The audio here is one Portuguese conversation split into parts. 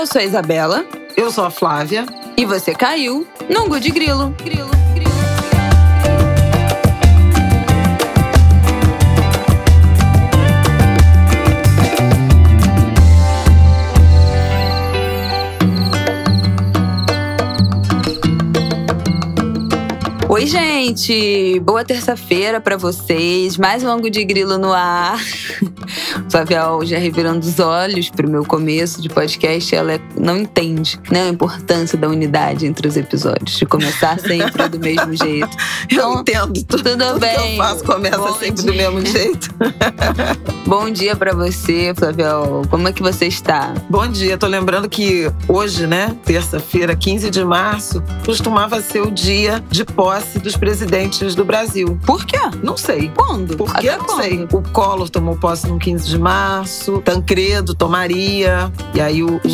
Eu sou a Isabela. Eu sou a Flávia. E você caiu no Angu de Grilo. Grilo. Oi, gente! Boa terça-feira para vocês. Mais um ângulo de grilo no ar. Flavial já revirando os olhos pro meu começo de podcast. Ela não entende né, a importância da unidade entre os episódios, de começar sempre do mesmo jeito. Então, eu entendo. Tudo, tudo bem. que eu faço começa Bom sempre dia. do mesmo jeito. Bom dia para você, Flavial. Como é que você está? Bom dia. Tô lembrando que hoje, né, terça-feira, 15 de março, costumava ser o dia de posse dos presidentes do Brasil. Por quê? Não sei. Quando? Por que? Até Não quando? sei. O Collor tomou posse no 15 de março, Tancredo tomaria, e aí o, o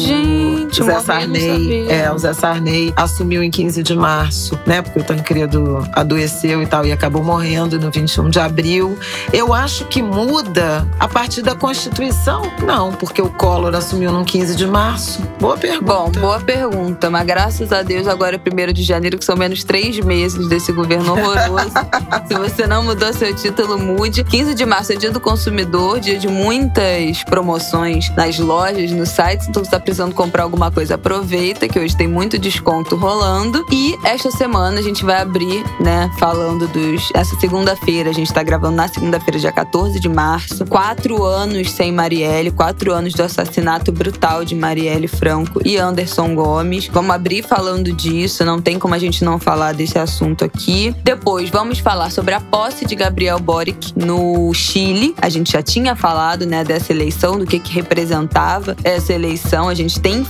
Gente, Zé Sarney, é, o Zé Sarney assumiu em 15 de março, né? Porque o Tancredo adoeceu e tal e acabou morrendo no 21 de abril. Eu acho que muda a partir da Constituição? Não, porque o Collor assumiu no 15 de março. Boa pergunta. Bom, boa pergunta, mas graças a Deus agora é 1 de janeiro, que são menos três meses desse governo horroroso. Se você não mudou seu título, mude. 15 de março é dia do consumidor, dia de muitas promoções nas lojas, nos sites. Então, você tá precisando comprar alguma coisa, aproveita, que hoje tem muito desconto rolando. E esta semana a gente vai abrir, né, falando dos. Essa segunda-feira, a gente tá gravando na segunda-feira, dia 14 de março. Quatro anos sem Marielle, quatro anos do assassinato brutal de Marielle Franco e Anderson Gomes. Vamos abrir falando disso, não tem como a gente não falar desse assunto aqui. Depois, vamos falar sobre a posse de Gabriel Boric no Chile. A gente já tinha falado, né, dessa eleição, do que, que representava essa eleição. A gente tem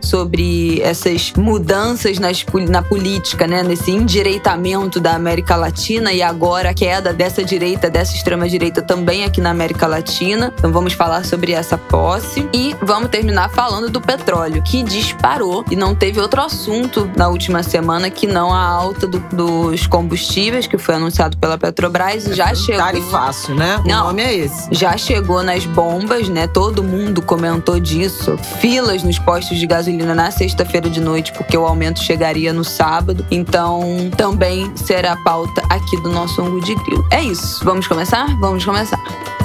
sobre essas mudanças nas, na política, né, nesse endireitamento da América Latina e agora a queda dessa direita, dessa extrema-direita também aqui na América Latina. Então vamos falar sobre essa posse e vamos terminar falando do petróleo, que disparou e não teve outro assunto na última semana que não a alta do- dos combustíveis, que foi anunciado pela Petrobras e já chegou. Tarifaço, né? Não. O nome é esse. Já chegou nas bombas, né? Todo mundo comentou disso. Filas nos postos de gasolina na sexta-feira de noite, porque o aumento chegaria no sábado. Então, também será pauta aqui do nosso ângulo de grilo. É isso. Vamos começar? Vamos começar.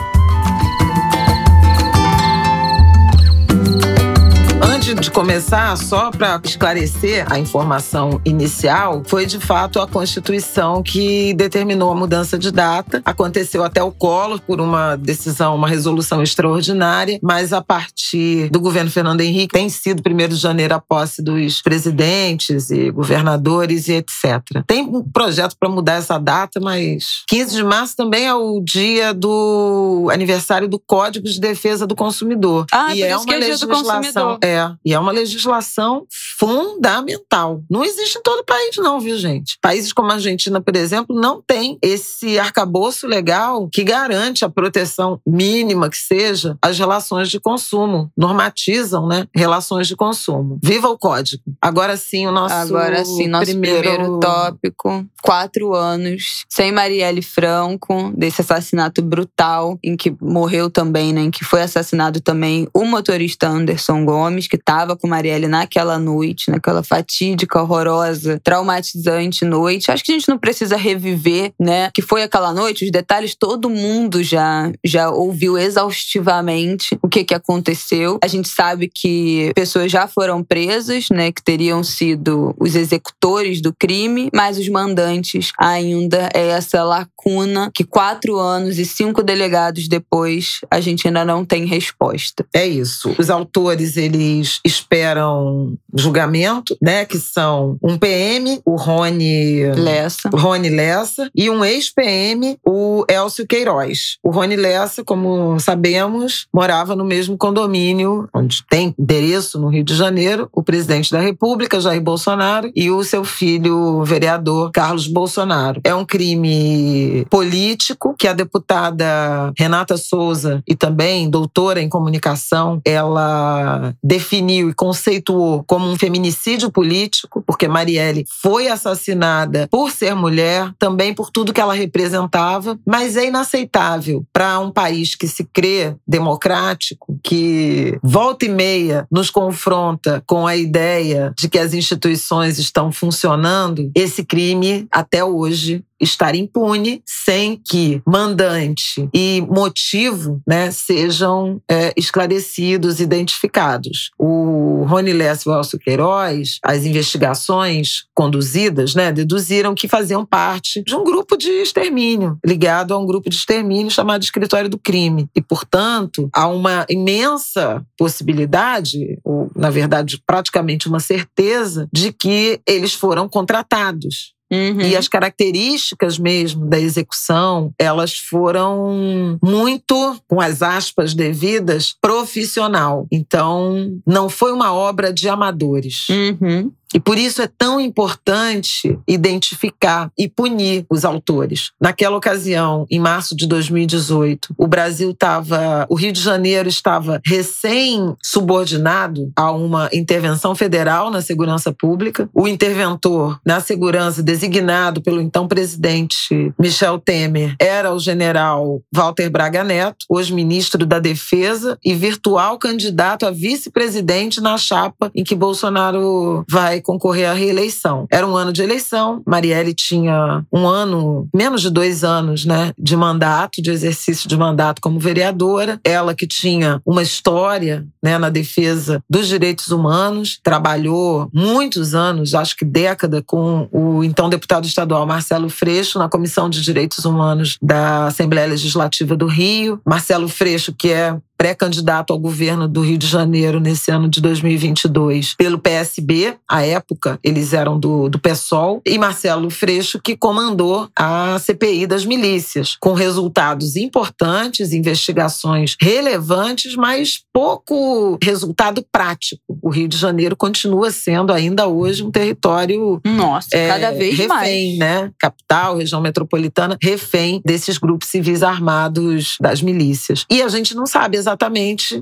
De começar, só para esclarecer a informação inicial, foi de fato a Constituição que determinou a mudança de data. Aconteceu até o Collor por uma decisão, uma resolução extraordinária, mas a partir do governo Fernando Henrique tem sido 1 de janeiro a posse dos presidentes e governadores e etc. Tem um projeto para mudar essa data, mas 15 de março também é o dia do aniversário do Código de Defesa do Consumidor. Ah, e é uma é legislação, é, e é uma legislação fundamental. Não existe em todo o país não, viu, gente? Países como a Argentina, por exemplo, não tem esse arcabouço legal que garante a proteção mínima que seja às relações de consumo, normatizam, né, relações de consumo. Viva o código. Agora sim, o nosso Agora sim, nosso primeiro, primeiro, tópico. Quatro anos sem Marielle Franco, desse assassinato brutal, em que morreu também, né? Em que foi assassinado também o motorista Anderson Gomes, que estava com Marielle naquela noite, naquela fatídica, horrorosa, traumatizante noite. Acho que a gente não precisa reviver, né? Que foi aquela noite, os detalhes todo mundo já, já ouviu exaustivamente o que, que aconteceu. A gente sabe que pessoas já foram presas, né? Que teriam sido os executores do crime, mas os mandantes ainda é essa lacuna que quatro anos e cinco delegados depois a gente ainda não tem resposta. É isso. Os autores, eles esperam julgamento, né? Que são um PM, o Rony Lessa. Rony Lessa, e um ex-PM, o Elcio Queiroz. O Rony Lessa, como sabemos, morava no mesmo condomínio, onde tem endereço no Rio de Janeiro, o presidente da República, Jair Bolsonaro, e o seu filho, o vereador Carlos Bolsonaro. É um crime político que a deputada Renata Souza, e também doutora em comunicação, ela definiu e conceituou como um feminicídio político, porque Marielle foi assassinada por ser mulher, também por tudo que ela representava, mas é inaceitável para um país que se crê democrático que volta e meia nos confronta com a ideia de que as instituições estão funcionando, esse crime até hoje estar impune sem que mandante e motivo né, sejam é, esclarecidos, identificados. O Rony Lessa e o Queiroz, as investigações conduzidas, né, deduziram que faziam parte de um grupo de extermínio, ligado a um grupo de extermínio chamado Escritório do Crime. E, portanto, há uma imensa possibilidade, ou, na verdade, praticamente uma certeza, de que eles foram contratados Uhum. e as características mesmo da execução, elas foram muito, com as aspas devidas, profissional. Então, não foi uma obra de amadores. Uhum. E por isso é tão importante identificar e punir os autores. Naquela ocasião, em março de 2018, o Brasil estava, o Rio de Janeiro estava recém-subordinado a uma intervenção federal na segurança pública. O interventor na segurança, designado pelo então presidente Michel Temer, era o general Walter Braga Neto, hoje ministro da Defesa e virtual candidato a vice-presidente na chapa em que Bolsonaro vai concorrer à reeleição. Era um ano de eleição, Marielle tinha um ano, menos de dois anos, né, de mandato, de exercício de mandato como vereadora. Ela que tinha uma história, né, na defesa dos direitos humanos, trabalhou muitos anos, acho que década, com o então deputado estadual Marcelo Freixo na Comissão de Direitos Humanos da Assembleia Legislativa do Rio. Marcelo Freixo, que é pré-candidato ao governo do Rio de Janeiro nesse ano de 2022 pelo PSB. À época, eles eram do, do PSOL. E Marcelo Freixo, que comandou a CPI das milícias, com resultados importantes, investigações relevantes, mas pouco resultado prático. O Rio de Janeiro continua sendo ainda hoje um território Nossa, é, cada vez refém, mais. né? Capital, região metropolitana, refém desses grupos civis armados das milícias. E a gente não sabe exatamente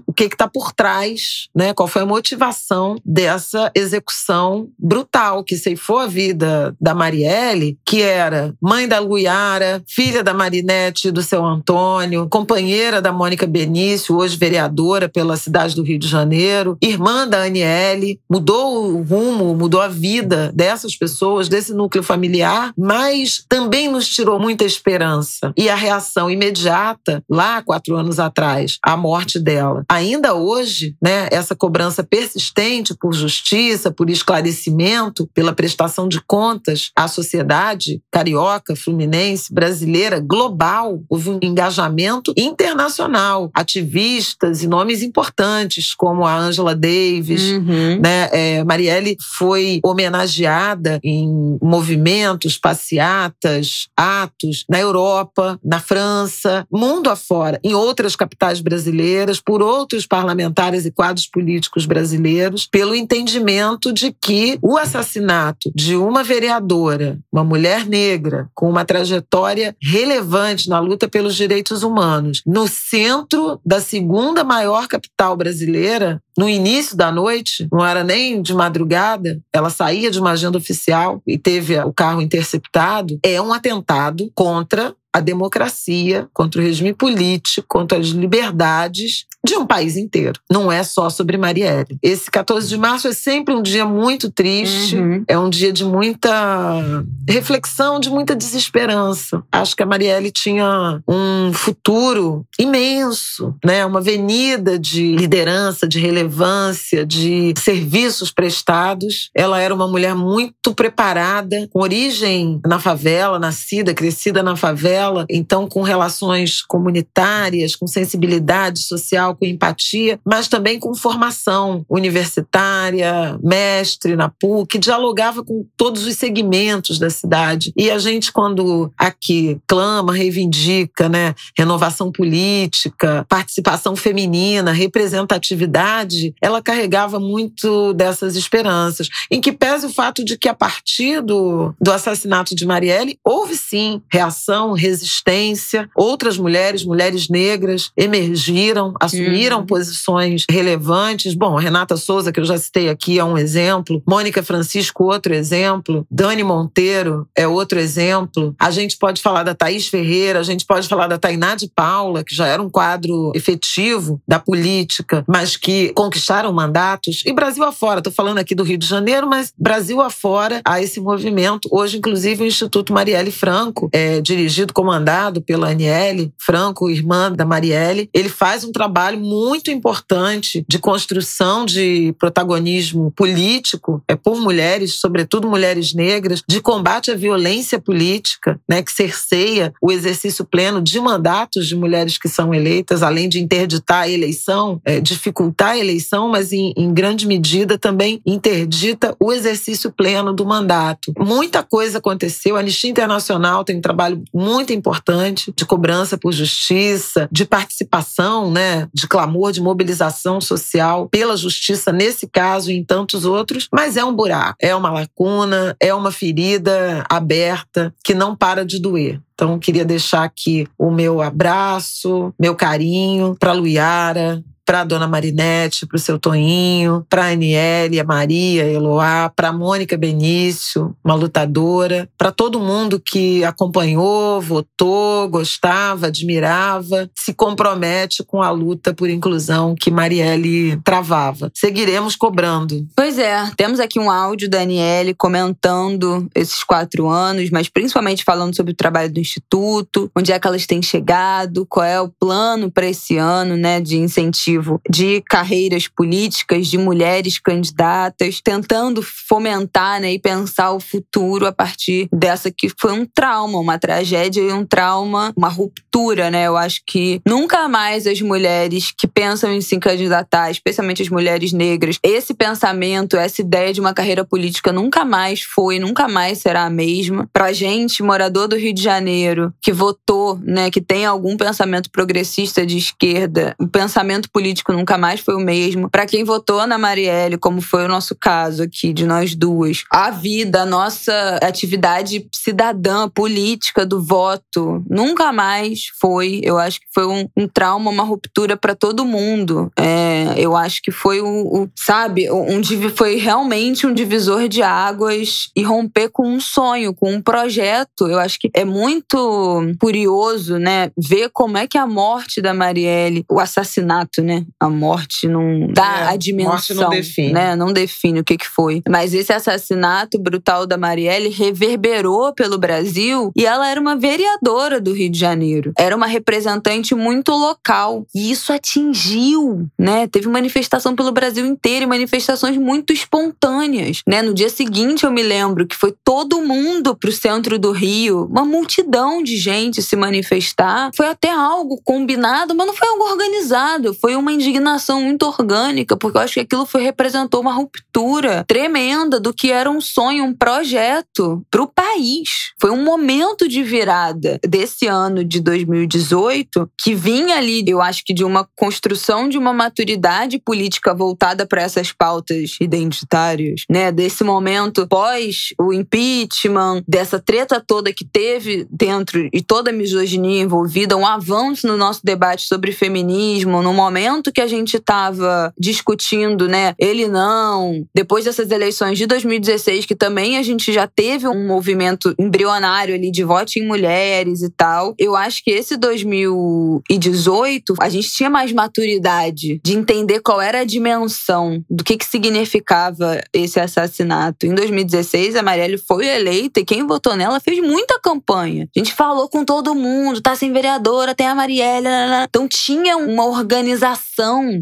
o que está por trás, né? Qual foi a motivação dessa execução brutal que ceifou a vida da Marielle, que era mãe da Luiara, filha da Marinette e do seu Antônio, companheira da Mônica Benício, hoje vereadora pela cidade do Rio de Janeiro, irmã da Aniele, mudou o rumo, mudou a vida dessas pessoas, desse núcleo familiar, mas também nos tirou muita esperança. E a reação imediata, lá quatro anos atrás, a morte dela. Ainda hoje, né, essa cobrança persistente por justiça, por esclarecimento, pela prestação de contas à sociedade carioca, fluminense, brasileira, global. Houve um engajamento internacional. Ativistas e nomes importantes, como a Angela Davis, Uhum. né? É, Marielle foi homenageada em movimentos, passeatas, atos na Europa, na França, mundo afora, em outras capitais brasileiras, por outros parlamentares e quadros políticos brasileiros, pelo entendimento de que o assassinato de uma vereadora, uma mulher negra, com uma trajetória relevante na luta pelos direitos humanos, no centro da segunda maior capital brasileira, no início da noite, não era nem de madrugada, ela saía de uma agenda oficial e teve o carro interceptado, é um atentado contra a democracia, contra o regime político, contra as liberdades de um país inteiro. Não é só sobre Marielle. Esse 14 de março é sempre um dia muito triste, Uhum. é um dia de muita reflexão, de muita desesperança. Acho que a Marielle tinha um futuro imenso, né? Uma avenida de liderança, de relevância, de serviços prestados. Ela era uma mulher muito preparada, com origem na favela, nascida, crescida na favela, então com relações comunitárias, com sensibilidade social, com empatia, mas também com formação universitária, mestre na PUC, dialogava com todos os segmentos da cidade. E a gente, quando aqui clama, reivindica, né, renovação política, participação feminina, representatividade, ela carregava muito dessas esperanças. Em que pese o fato de que, a partir do, do assassinato de Marielle, houve sim reação, resistência. Outras mulheres, mulheres negras, emergiram, assumiram assumiram uhum. posições relevantes. Bom, Renata Souza, que eu já citei aqui, é um exemplo. Mônica Francisco, outro exemplo. Dani Monteiro é outro exemplo. A gente pode falar da Thaís Ferreira, a gente pode falar da Tainá de Paula, que já era um quadro efetivo da política, mas que conquistaram mandatos. E Brasil afora, estou falando aqui do Rio de Janeiro, mas Brasil afora há esse movimento. Hoje, inclusive, o Instituto Marielle Franco, é dirigido, comandado pela Aniele Franco, irmã da Marielle, ele faz um trabalho muito importante de construção de protagonismo político é por mulheres, sobretudo mulheres negras, de combate à violência política, né, que cerceia o exercício pleno de mandatos de mulheres que são eleitas, além de interditar a eleição, é, dificultar a eleição, mas em, em grande medida também interdita o exercício pleno do mandato. Muita coisa aconteceu. A Anistia Internacional tem um trabalho muito importante de cobrança por justiça, de participação, né, de clamor, de mobilização social pela justiça nesse caso e em tantos outros, mas é um buraco, é uma lacuna, é uma ferida aberta que não para de doer. Então, queria deixar aqui o meu abraço, meu carinho para Luiara, para a dona Marinete, para o seu Toinho, para a Aniele, a Maria, a Eloá, para a Mônica Benício, uma lutadora, para todo mundo que acompanhou, votou, gostava, admirava, se compromete com a luta por inclusão que Marielle travava. Seguiremos cobrando. Pois é, temos aqui um áudio da Aniele comentando esses quatro anos, mas principalmente falando sobre o trabalho do Instituto, onde é que elas têm chegado, qual é o plano para esse ano né, de incentivo de carreiras políticas, de mulheres candidatas, tentando fomentar né, e pensar o futuro a partir dessa que foi um trauma, uma tragédia e um trauma, uma ruptura, né? Eu acho que nunca mais as mulheres que pensam em se candidatar, especialmente as mulheres negras, esse pensamento, essa ideia de uma carreira política nunca mais foi, nunca mais será a mesma. Pra gente, morador do Rio de Janeiro, que votou, né, que tem algum pensamento progressista de esquerda, o pensamento político político nunca mais foi o mesmo. Para quem votou na Marielle, como foi o nosso caso aqui de nós duas, a vida, a nossa atividade cidadã, política do voto, nunca mais foi. Eu acho que foi um, um trauma, uma ruptura para todo mundo. É, eu acho que foi o, o sabe, um, foi realmente um divisor de águas e romper com um sonho, com um projeto. Eu acho que é muito curioso, né, ver como é que a morte da Marielle, o assassinato, né, a morte não dá é, a dimensão. Morte não define. Né? Não define o que, que foi. Mas esse assassinato brutal da Marielle reverberou pelo Brasil e ela era uma vereadora do Rio de Janeiro. Era uma representante muito local. E isso atingiu, né? Teve manifestação pelo Brasil inteiro e manifestações muito espontâneas. Né? No dia seguinte, eu me lembro que foi todo mundo pro centro do Rio, uma multidão de gente se manifestar. Foi até algo combinado, mas não foi algo organizado. Foi uma indignação muito orgânica, porque eu acho que aquilo foi, representou uma ruptura tremenda do que era um sonho, um projeto para o país. Foi um momento de virada desse ano de 2018 que vinha ali, eu acho que de uma construção de uma maturidade política voltada para essas pautas identitárias, né? Desse momento pós o impeachment, dessa treta toda que teve dentro e toda a misoginia envolvida, um avanço no nosso debate sobre feminismo, no momento momento que a gente estava discutindo, né, ele não, depois dessas eleições de 2016, que também a gente já teve um movimento embrionário ali de voto em mulheres e tal, eu acho que esse 2018 a gente tinha mais maturidade de entender qual era a dimensão do que, que significava esse assassinato. Em 2016, a Marielle foi eleita e quem votou nela fez muita campanha. A gente falou com todo mundo, tá sem vereadora, tem a Marielle. Então tinha uma organização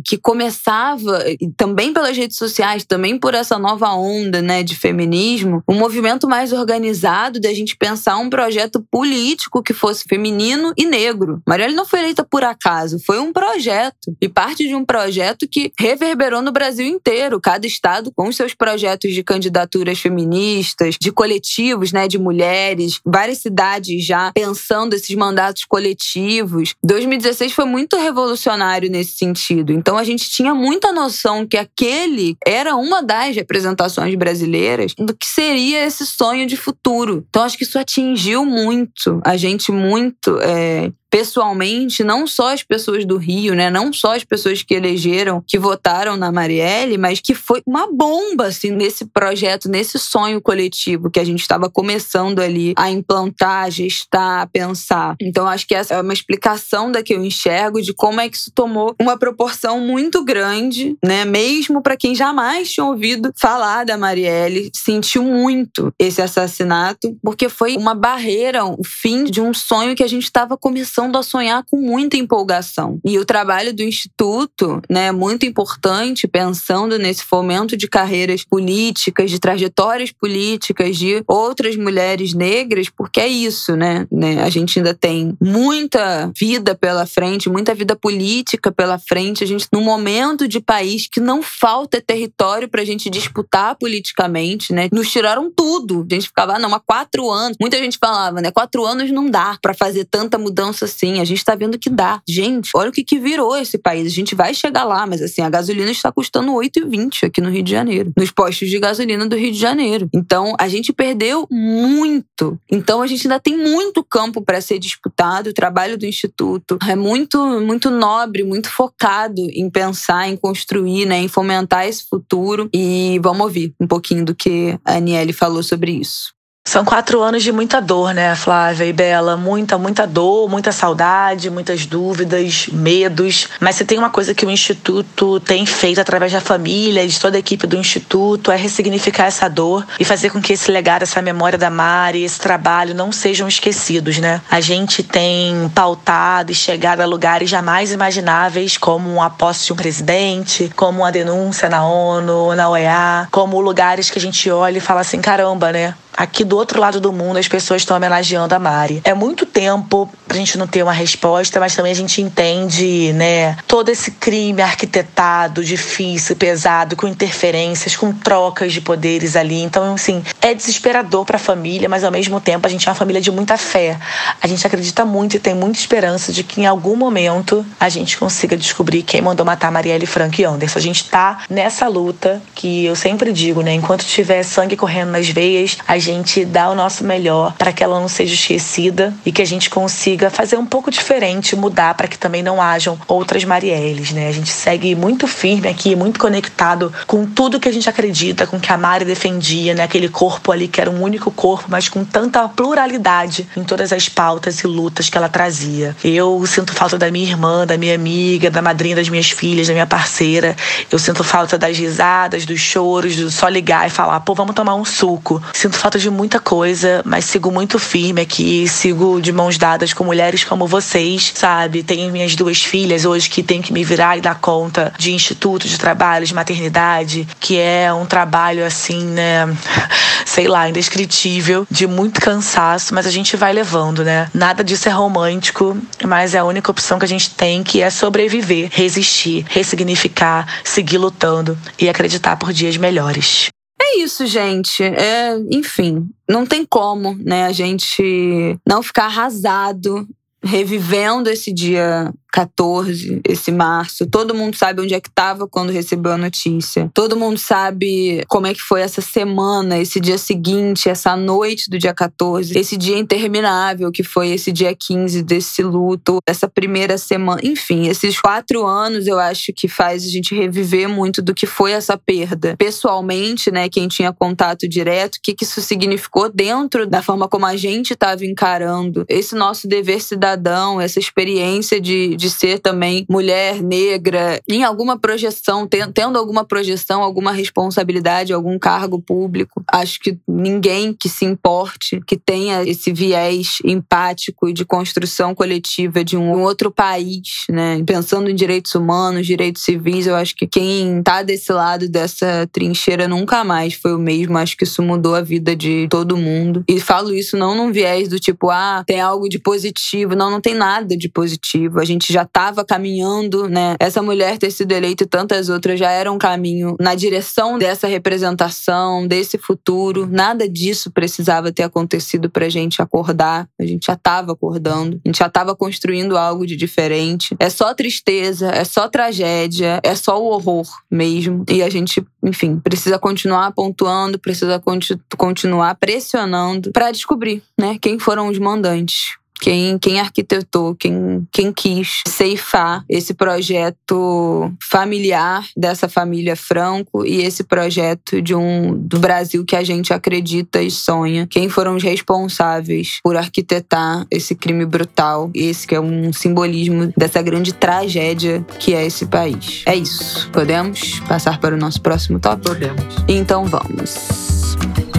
que começava também pelas redes sociais, também por essa nova onda, né, de feminismo, um movimento mais organizado de a gente pensar um projeto político que fosse feminino e negro. Marielle não foi eleita por acaso, foi um projeto e parte de um projeto que reverberou no Brasil inteiro, cada estado com seus projetos de candidaturas feministas, de coletivos, né, de mulheres, várias cidades já pensando esses mandatos coletivos. 2016 foi muito revolucionário nesse sentido. Então a gente tinha muita noção que aquele era uma das representações brasileiras do que seria esse sonho de futuro. Então acho que isso atingiu muito a gente muito. É, pessoalmente, não só as pessoas do Rio, né? Não só as pessoas que elegeram, que votaram na Marielle, mas que foi uma bomba, assim, nesse projeto, nesse sonho coletivo que a gente estava começando ali a implantar, a gestar, a pensar. Então, acho que essa é uma explicação da que eu enxergo de como é que isso tomou uma proporção muito grande, né? Mesmo para quem jamais tinha ouvido falar da Marielle, sentiu muito esse assassinato, porque foi uma barreira, o fim de um sonho que a gente estava começando a sonhar com muita empolgação. E o trabalho do Instituto, né, é muito importante, pensando nesse fomento de carreiras políticas, de trajetórias políticas de outras mulheres negras, porque é isso, né? né? A gente ainda tem muita vida pela frente, muita vida política pela frente. A gente, num momento de país que não falta território para a gente disputar politicamente, né? Nos tiraram tudo. A gente ficava, ah, não, há quatro anos. Muita gente falava, né? Quatro anos não dá para fazer tanta mudança assim. A gente tá vendo que dá. Gente, olha o que, que virou esse país. A gente vai chegar lá, mas assim, a gasolina está custando 8,20 aqui no Rio de Janeiro. Nos postos de gasolina do Rio de Janeiro. Então, a gente perdeu muito. Então, a gente ainda tem muito campo para ser disputado. O trabalho do Instituto é muito, muito nobre, muito focado em pensar, em construir, né, em fomentar esse futuro. E vamos ouvir um pouquinho do que a Aniele falou sobre isso. São quatro anos de muita dor, né, Flávia e Bela? Muita, muita dor, muita saudade, muitas dúvidas, medos. Mas se tem uma coisa que o Instituto tem feito através da família e de toda a equipe do Instituto é ressignificar essa dor e fazer com que esse legado, essa memória da Mari, esse trabalho não sejam esquecidos, né? A gente tem pautado e chegado a lugares jamais imagináveis, como a posse de um presidente, como uma denúncia na ONU, na OEA, como lugares que a gente olha e fala assim: caramba, né? Aqui do outro lado do mundo as pessoas estão homenageando a Mari. É muito tempo pra gente não ter uma resposta, mas também a gente entende, né, todo esse crime arquitetado, difícil, pesado, com interferências, com trocas de poderes ali. Então, assim, é desesperador para a família, mas ao mesmo tempo a gente é uma família de muita fé. A gente acredita muito e tem muita esperança de que em algum momento a gente consiga descobrir quem mandou matar Marielle Frank e Anderson. A gente tá nessa luta que eu sempre digo, né, enquanto tiver sangue correndo nas veias, a gente dá o nosso melhor para que ela não seja esquecida e que a gente consiga fazer um pouco diferente, mudar para que também não hajam outras Marielles, né? A gente segue muito firme aqui, muito conectado com tudo que a gente acredita, com que a Mari defendia, né? Aquele corpo ali que era um único corpo, mas com tanta pluralidade em todas as pautas e lutas que ela trazia. Eu sinto falta da minha irmã, da minha amiga, da madrinha das minhas filhas, da minha parceira. Eu sinto falta das risadas, dos choros, do só ligar e falar, pô, vamos tomar um suco. Sinto falta de muita coisa, mas sigo muito firme aqui, sigo de mãos dadas com mulheres como vocês, sabe? Tenho minhas duas filhas hoje que têm que me virar e dar conta de instituto de trabalho, de maternidade, que é um trabalho assim, né? Sei lá, indescritível, de muito cansaço, mas a gente vai levando, né? Nada disso é romântico, mas é a única opção que a gente tem, que é sobreviver, resistir, ressignificar, seguir lutando e acreditar por dias melhores. É isso, gente. É, enfim, não tem como, né, a gente não ficar arrasado revivendo esse dia 14, esse março. Todo mundo sabe onde é que estava quando recebeu a notícia. Todo mundo sabe como é que foi essa semana, esse dia seguinte, essa noite do dia 14, esse dia interminável que foi esse dia 15 desse luto, essa primeira semana. Enfim, esses quatro anos eu acho que faz a gente reviver muito do que foi essa perda. Pessoalmente, né, quem tinha contato direto, o que, que isso significou dentro da forma como a gente estava encarando esse nosso dever cidadão, essa experiência de, de de ser também mulher negra, em alguma projeção, tendo alguma projeção, alguma responsabilidade, algum cargo público. Acho que ninguém que se importe, que tenha esse viés empático e de construção coletiva de um outro país, né? Pensando em direitos humanos, direitos civis, eu acho que quem tá desse lado dessa trincheira nunca mais foi o mesmo. Acho que isso mudou a vida de todo mundo. E falo isso não num viés do tipo, ah, tem algo de positivo. Não, não tem nada de positivo. A gente já estava caminhando, né? Essa mulher ter sido eleita e tantas outras já eram um caminho na direção dessa representação, desse futuro. Nada disso precisava ter acontecido pra gente acordar. A gente já estava acordando, a gente já estava construindo algo de diferente. É só tristeza, é só tragédia, é só o horror mesmo. E a gente, enfim, precisa continuar pontuando, precisa continu continuar pressionando para descobrir, né, quem foram os mandantes quem, quem arquitetou, quem, quem quis ceifar esse projeto familiar dessa família Franco e esse projeto de um do Brasil que a gente acredita e sonha. Quem foram os responsáveis por arquitetar esse crime brutal, esse que é um simbolismo dessa grande tragédia que é esse país. É isso. Podemos passar para o nosso próximo tópico? Podemos. Então vamos.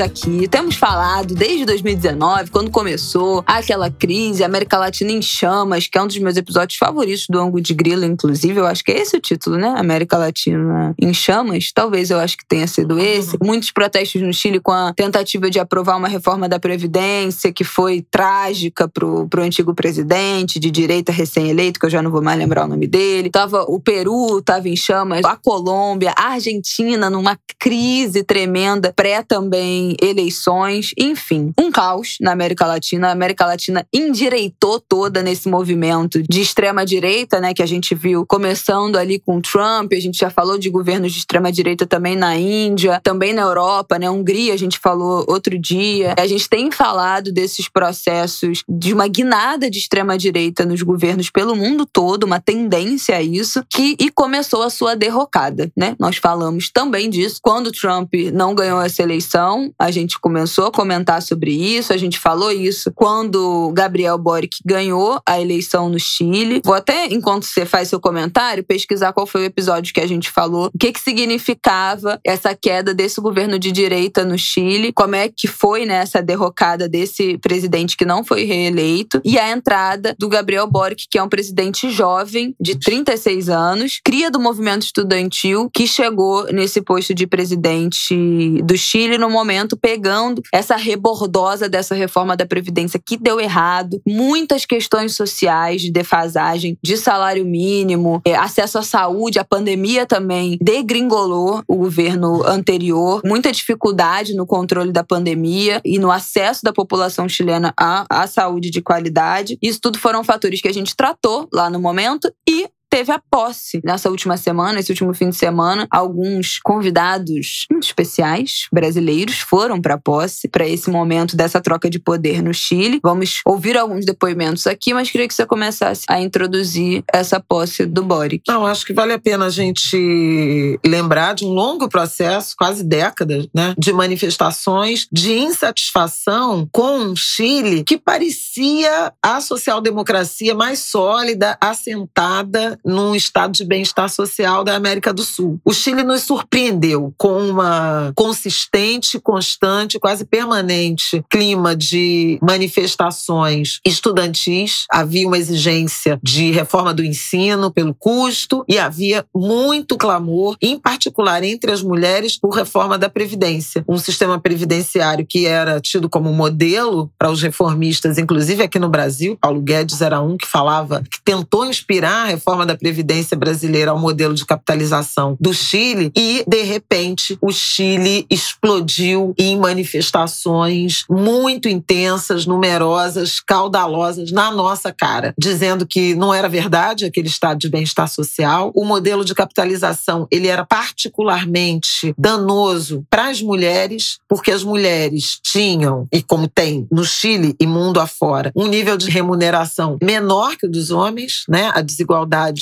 Aqui, temos falado desde 2019, quando começou aquela crise, América Latina em chamas, que é um dos meus episódios favoritos do Ango de Grilo, inclusive. Eu acho que é esse o título, né? América Latina em chamas. Talvez eu acho que tenha sido esse. Muitos protestos no Chile com a tentativa de aprovar uma reforma da Previdência, que foi trágica pro, pro antigo presidente de direita recém-eleito, que eu já não vou mais lembrar o nome dele. Tava o Peru, tava em chamas, a Colômbia, a Argentina numa crise tremenda, pré também eleições, enfim, um caos na América Latina. A América Latina endireitou toda nesse movimento de extrema direita, né, que a gente viu começando ali com Trump, a gente já falou de governos de extrema direita também na Índia, também na Europa, né, Hungria, a gente falou outro dia. A gente tem falado desses processos de uma guinada de extrema direita nos governos pelo mundo todo, uma tendência a isso, que e começou a sua derrocada, né? Nós falamos também disso quando Trump não ganhou essa eleição a gente começou a comentar sobre isso, a gente falou isso quando Gabriel Boric ganhou a eleição no Chile. Vou até, enquanto você faz seu comentário, pesquisar qual foi o episódio que a gente falou, o que, que significava essa queda desse governo de direita no Chile, como é que foi né, essa derrocada desse presidente que não foi reeleito, e a entrada do Gabriel Boric, que é um presidente jovem, de 36 anos, cria do movimento estudantil, que chegou nesse posto de presidente do Chile no momento pegando essa rebordosa dessa reforma da Previdência que deu errado, muitas questões sociais de defasagem, de salário mínimo, é, acesso à saúde, a pandemia também degringolou o governo anterior, muita dificuldade no controle da pandemia e no acesso da população chilena à, à saúde de qualidade. Isso tudo foram fatores que a gente tratou lá no momento e teve a posse nessa última semana, esse último fim de semana. Alguns convidados especiais brasileiros foram para a posse, para esse momento dessa troca de poder no Chile. Vamos ouvir alguns depoimentos aqui, mas queria que você começasse a introduzir essa posse do Boric. Não, acho que vale a pena a gente lembrar de um longo processo, quase décadas, né, de manifestações de insatisfação com o Chile, que parecia a social-democracia mais sólida, assentada num estado de bem-estar social da América do Sul. O Chile nos surpreendeu com uma consistente, constante, quase permanente clima de manifestações estudantis. Havia uma exigência de reforma do ensino pelo custo e havia muito clamor, em particular entre as mulheres, por reforma da Previdência. Um sistema previdenciário que era tido como modelo para os reformistas, inclusive aqui no Brasil. Paulo Guedes era um que falava, que tentou inspirar a reforma da Previdência brasileira ao modelo de capitalização do Chile e, de repente, o Chile explodiu em manifestações muito intensas, numerosas, caudalosas na nossa cara, dizendo que não era verdade aquele estado de bem-estar social. O modelo de capitalização ele era particularmente danoso para as mulheres, porque as mulheres tinham, e como tem no Chile e mundo afora, um nível de remuneração menor que o dos homens, né? A desigualdade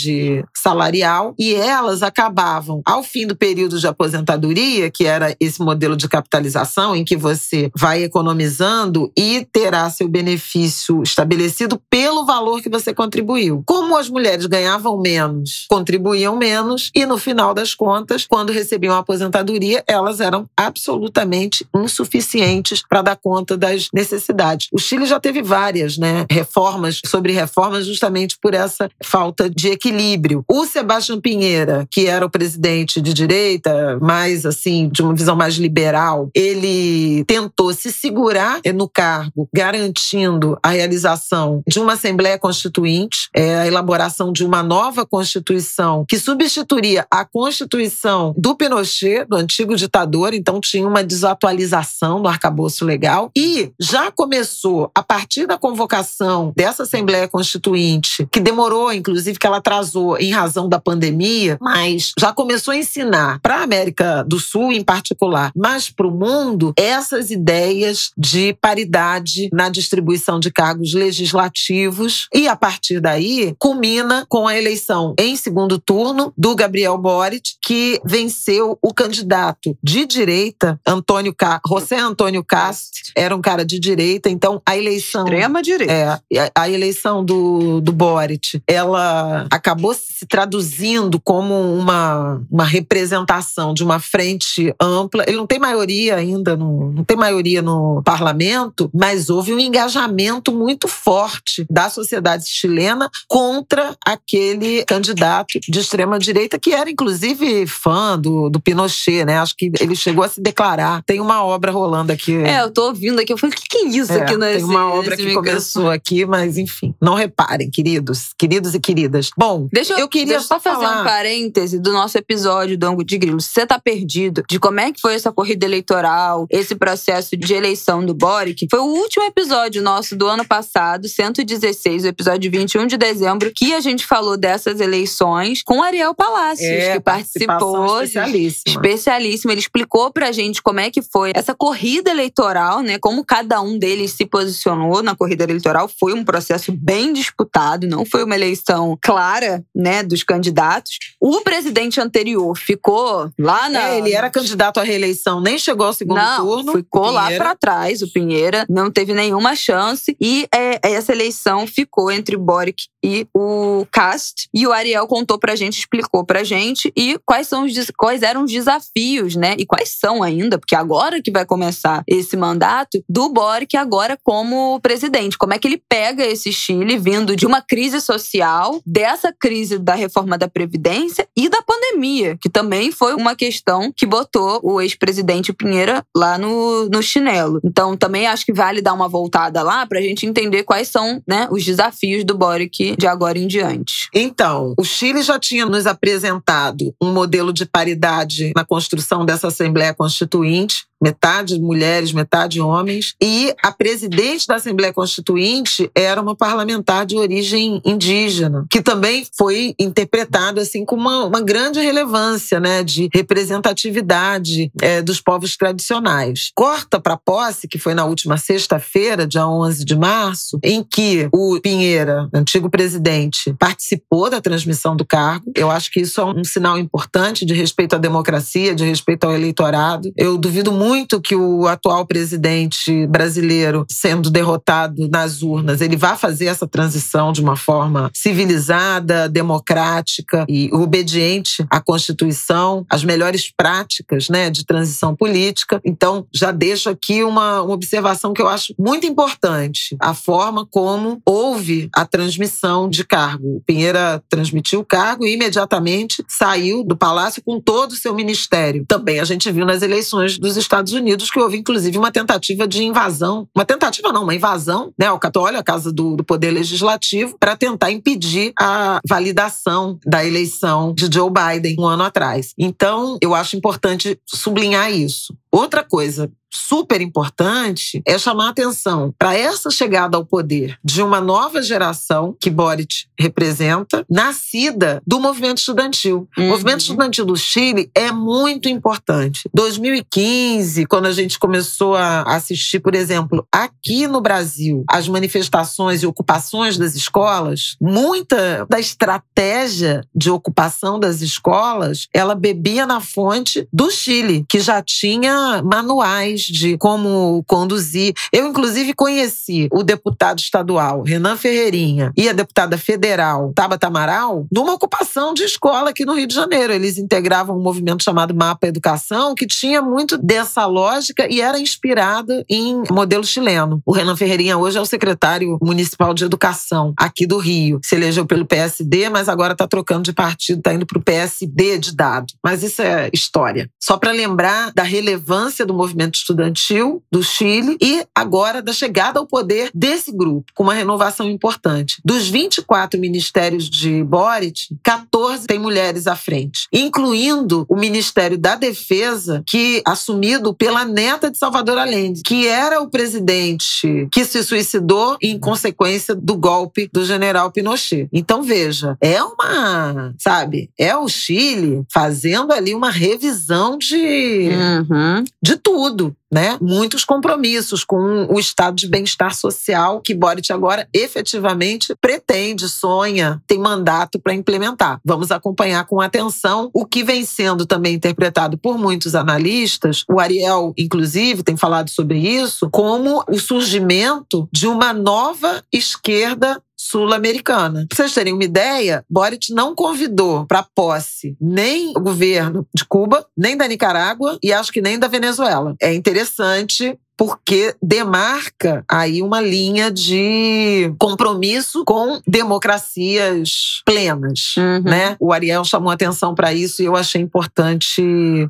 salarial e elas acabavam, ao fim do período de aposentadoria, que era esse modelo de capitalização em que você vai economizando e terá seu benefício estabelecido pelo valor que você contribuiu. Como as mulheres ganhavam menos, contribuíam menos e no final das contas, quando recebiam a aposentadoria, elas eram absolutamente insuficientes para dar conta das necessidades. O Chile já teve várias, né, reformas sobre reformas justamente por essa falta de equilíbrio equilíbrio. O Sebastião Pinheira, que era o presidente de direita, mais assim, de uma visão mais liberal, ele tentou se segurar no cargo, garantindo a realização de uma Assembleia Constituinte, é, a elaboração de uma nova Constituição que substituiria a Constituição do Pinochet, do antigo ditador, então tinha uma desatualização do arcabouço legal. E já começou, a partir da convocação dessa Assembleia Constituinte, que demorou, inclusive, que ela atrasou em razão da pandemia, mas já começou a ensinar para a América do Sul em particular, mas para o mundo, essas ideias de paridade na distribuição de cargos legislativos e a partir daí culmina com a eleição em segundo turno do Gabriel Boric, que venceu o candidato de direita, Antônio Ca... José Antônio Cast, era um cara de direita, então a eleição extrema direita. É, a eleição do, do Boric, ela acabou se traduzindo como uma, uma representação de uma frente ampla. Ele não tem maioria ainda, no, não tem maioria no parlamento, mas houve um engajamento muito forte da sociedade chilena contra aquele candidato de extrema direita que era inclusive fã do, do Pinochet, né? Acho que ele chegou a se declarar. Tem uma obra rolando aqui. É, eu tô ouvindo aqui. Eu falei, o que, que é isso É, aqui nesse tem uma obra que começou aqui, mas enfim. Não reparem, queridos, queridos e queridas. Bom, Deixa eu, eu queria deixa só fazer falar- um parêntese do nosso episódio do Ango de Grilo. Se você tá perdido de como é que foi essa corrida eleitoral, esse processo de eleição do Boric, foi o último episódio nosso do ano passado, 116, o episódio 21 de dezembro, que a gente falou dessas eleições com Ariel Palacios, É, que participou. especialíssima. Especialíssimo. Ele explicou pra gente como é que foi essa corrida eleitoral, né? Como cada um deles se posicionou na corrida eleitoral. Foi um processo bem disputado, não foi uma eleição clara, né, dos candidatos. O presidente anterior ficou lá na. É, ele era candidato à reeleição, nem chegou ao segundo não, turno. ficou lá pra trás. O Pinheira não teve nenhuma chance. E é, essa eleição ficou entre Boric e o Cast. E o Ariel contou pra gente, explicou pra gente e quais são os quais eram os desafios, né? E quais são ainda, porque agora que vai começar esse mandato do Boric agora como presidente. Como é que ele pega esse Chile vindo de uma crise social, dessa crise da reforma da previdência e da pandemia, que também foi uma questão que botou o ex-presidente Pinheira lá no, no chinelo. Então, também acho que vale dar uma voltada lá pra gente entender quais são, né, os desafios do Boric de agora em diante. Então, o Chile já tinha nos apresentado um modelo de paridade na construção dessa Assembleia Constituinte, metade mulheres, metade homens, e a presidente da Assembleia Constituinte era uma parlamentar de origem indígena, que também foi interpretada assim com uma, uma grande relevância, né, de representatividade eh, dos povos tradicionais. Corta para posse, que foi na última sexta-feira, dia 11 de março, em que o Pinheira, antigo presidente, participou da transmissão do cargo. Eu acho que isso é um sinal importante de respeito à democracia, de respeito ao eleitorado. Eu duvido muito que o atual presidente brasileiro, sendo derrotado nas urnas, ele vá fazer essa transição de uma forma civilizada, democrática e obediente à Constituição, às melhores práticas né, de transição política. Então, já deixo aqui uma, uma observação que eu acho muito importante: a forma como houve a transmissão de cargo. O Pinheira transmitiu o cargo e imediatamente saiu do palácio com todo o seu ministério. Também a gente viu nas eleições dos Estados Unidos que houve, inclusive, uma tentativa de invasão. Uma tentativa, não, uma invasão, né, ao Capitólio, a casa do, do Poder Legislativo, para tentar impedir a validação da eleição de Joe Biden um ano atrás. Então, eu acho importante sublinhar isso. Outra coisa super importante é chamar a atenção para essa chegada ao poder de uma nova geração que Boric representa, nascida do movimento estudantil. O Uhum. movimento estudantil do Chile é muito importante. 2015, quando a gente começou a assistir, por exemplo, aqui no Brasil, as manifestações e ocupações das escolas, muita da estratégia de ocupação das escolas, ela bebia na fonte do Chile, que já tinha manuais de como conduzir. Eu, inclusive, conheci o deputado estadual Renan Ferreirinha e a deputada federal Tabata Amaral numa ocupação de escola aqui no Rio de Janeiro. Eles integravam um movimento chamado Mapa Educação, que tinha muito dessa lógica e era inspirada em modelo chileno. O Renan Ferreirinha hoje é o secretário municipal de educação aqui do Rio. Se elegeu pelo PSD, mas agora está trocando de partido, está indo para o PSD de dado. Mas isso é história. Só para lembrar da relevância do movimento estudantil do Chile e agora da chegada ao poder desse grupo, com uma renovação importante. Dos 24 ministérios de Boric, 14 têm mulheres à frente, incluindo o Ministério da Defesa, que assumido pela neta de Salvador Allende, que era o presidente que se suicidou em consequência do golpe do general Pinochet. Então veja, é uma, sabe, é o Chile fazendo ali uma revisão de Uhum. de tudo, né? Muitos compromissos com o estado de bem-estar social que Boric agora efetivamente pretende, sonha, tem mandato para implementar. Vamos acompanhar com atenção o que vem sendo também interpretado por muitos analistas. O Ariel, inclusive, tem falado sobre isso, como o surgimento de uma nova esquerda sul-americana. Pra vocês terem uma ideia, Boric não convidou para posse nem o governo de Cuba, nem da Nicarágua e acho que nem da Venezuela. É interessante porque demarca aí uma linha de compromisso com democracias plenas, Uhum. né? O Ariel chamou atenção para isso e eu achei importante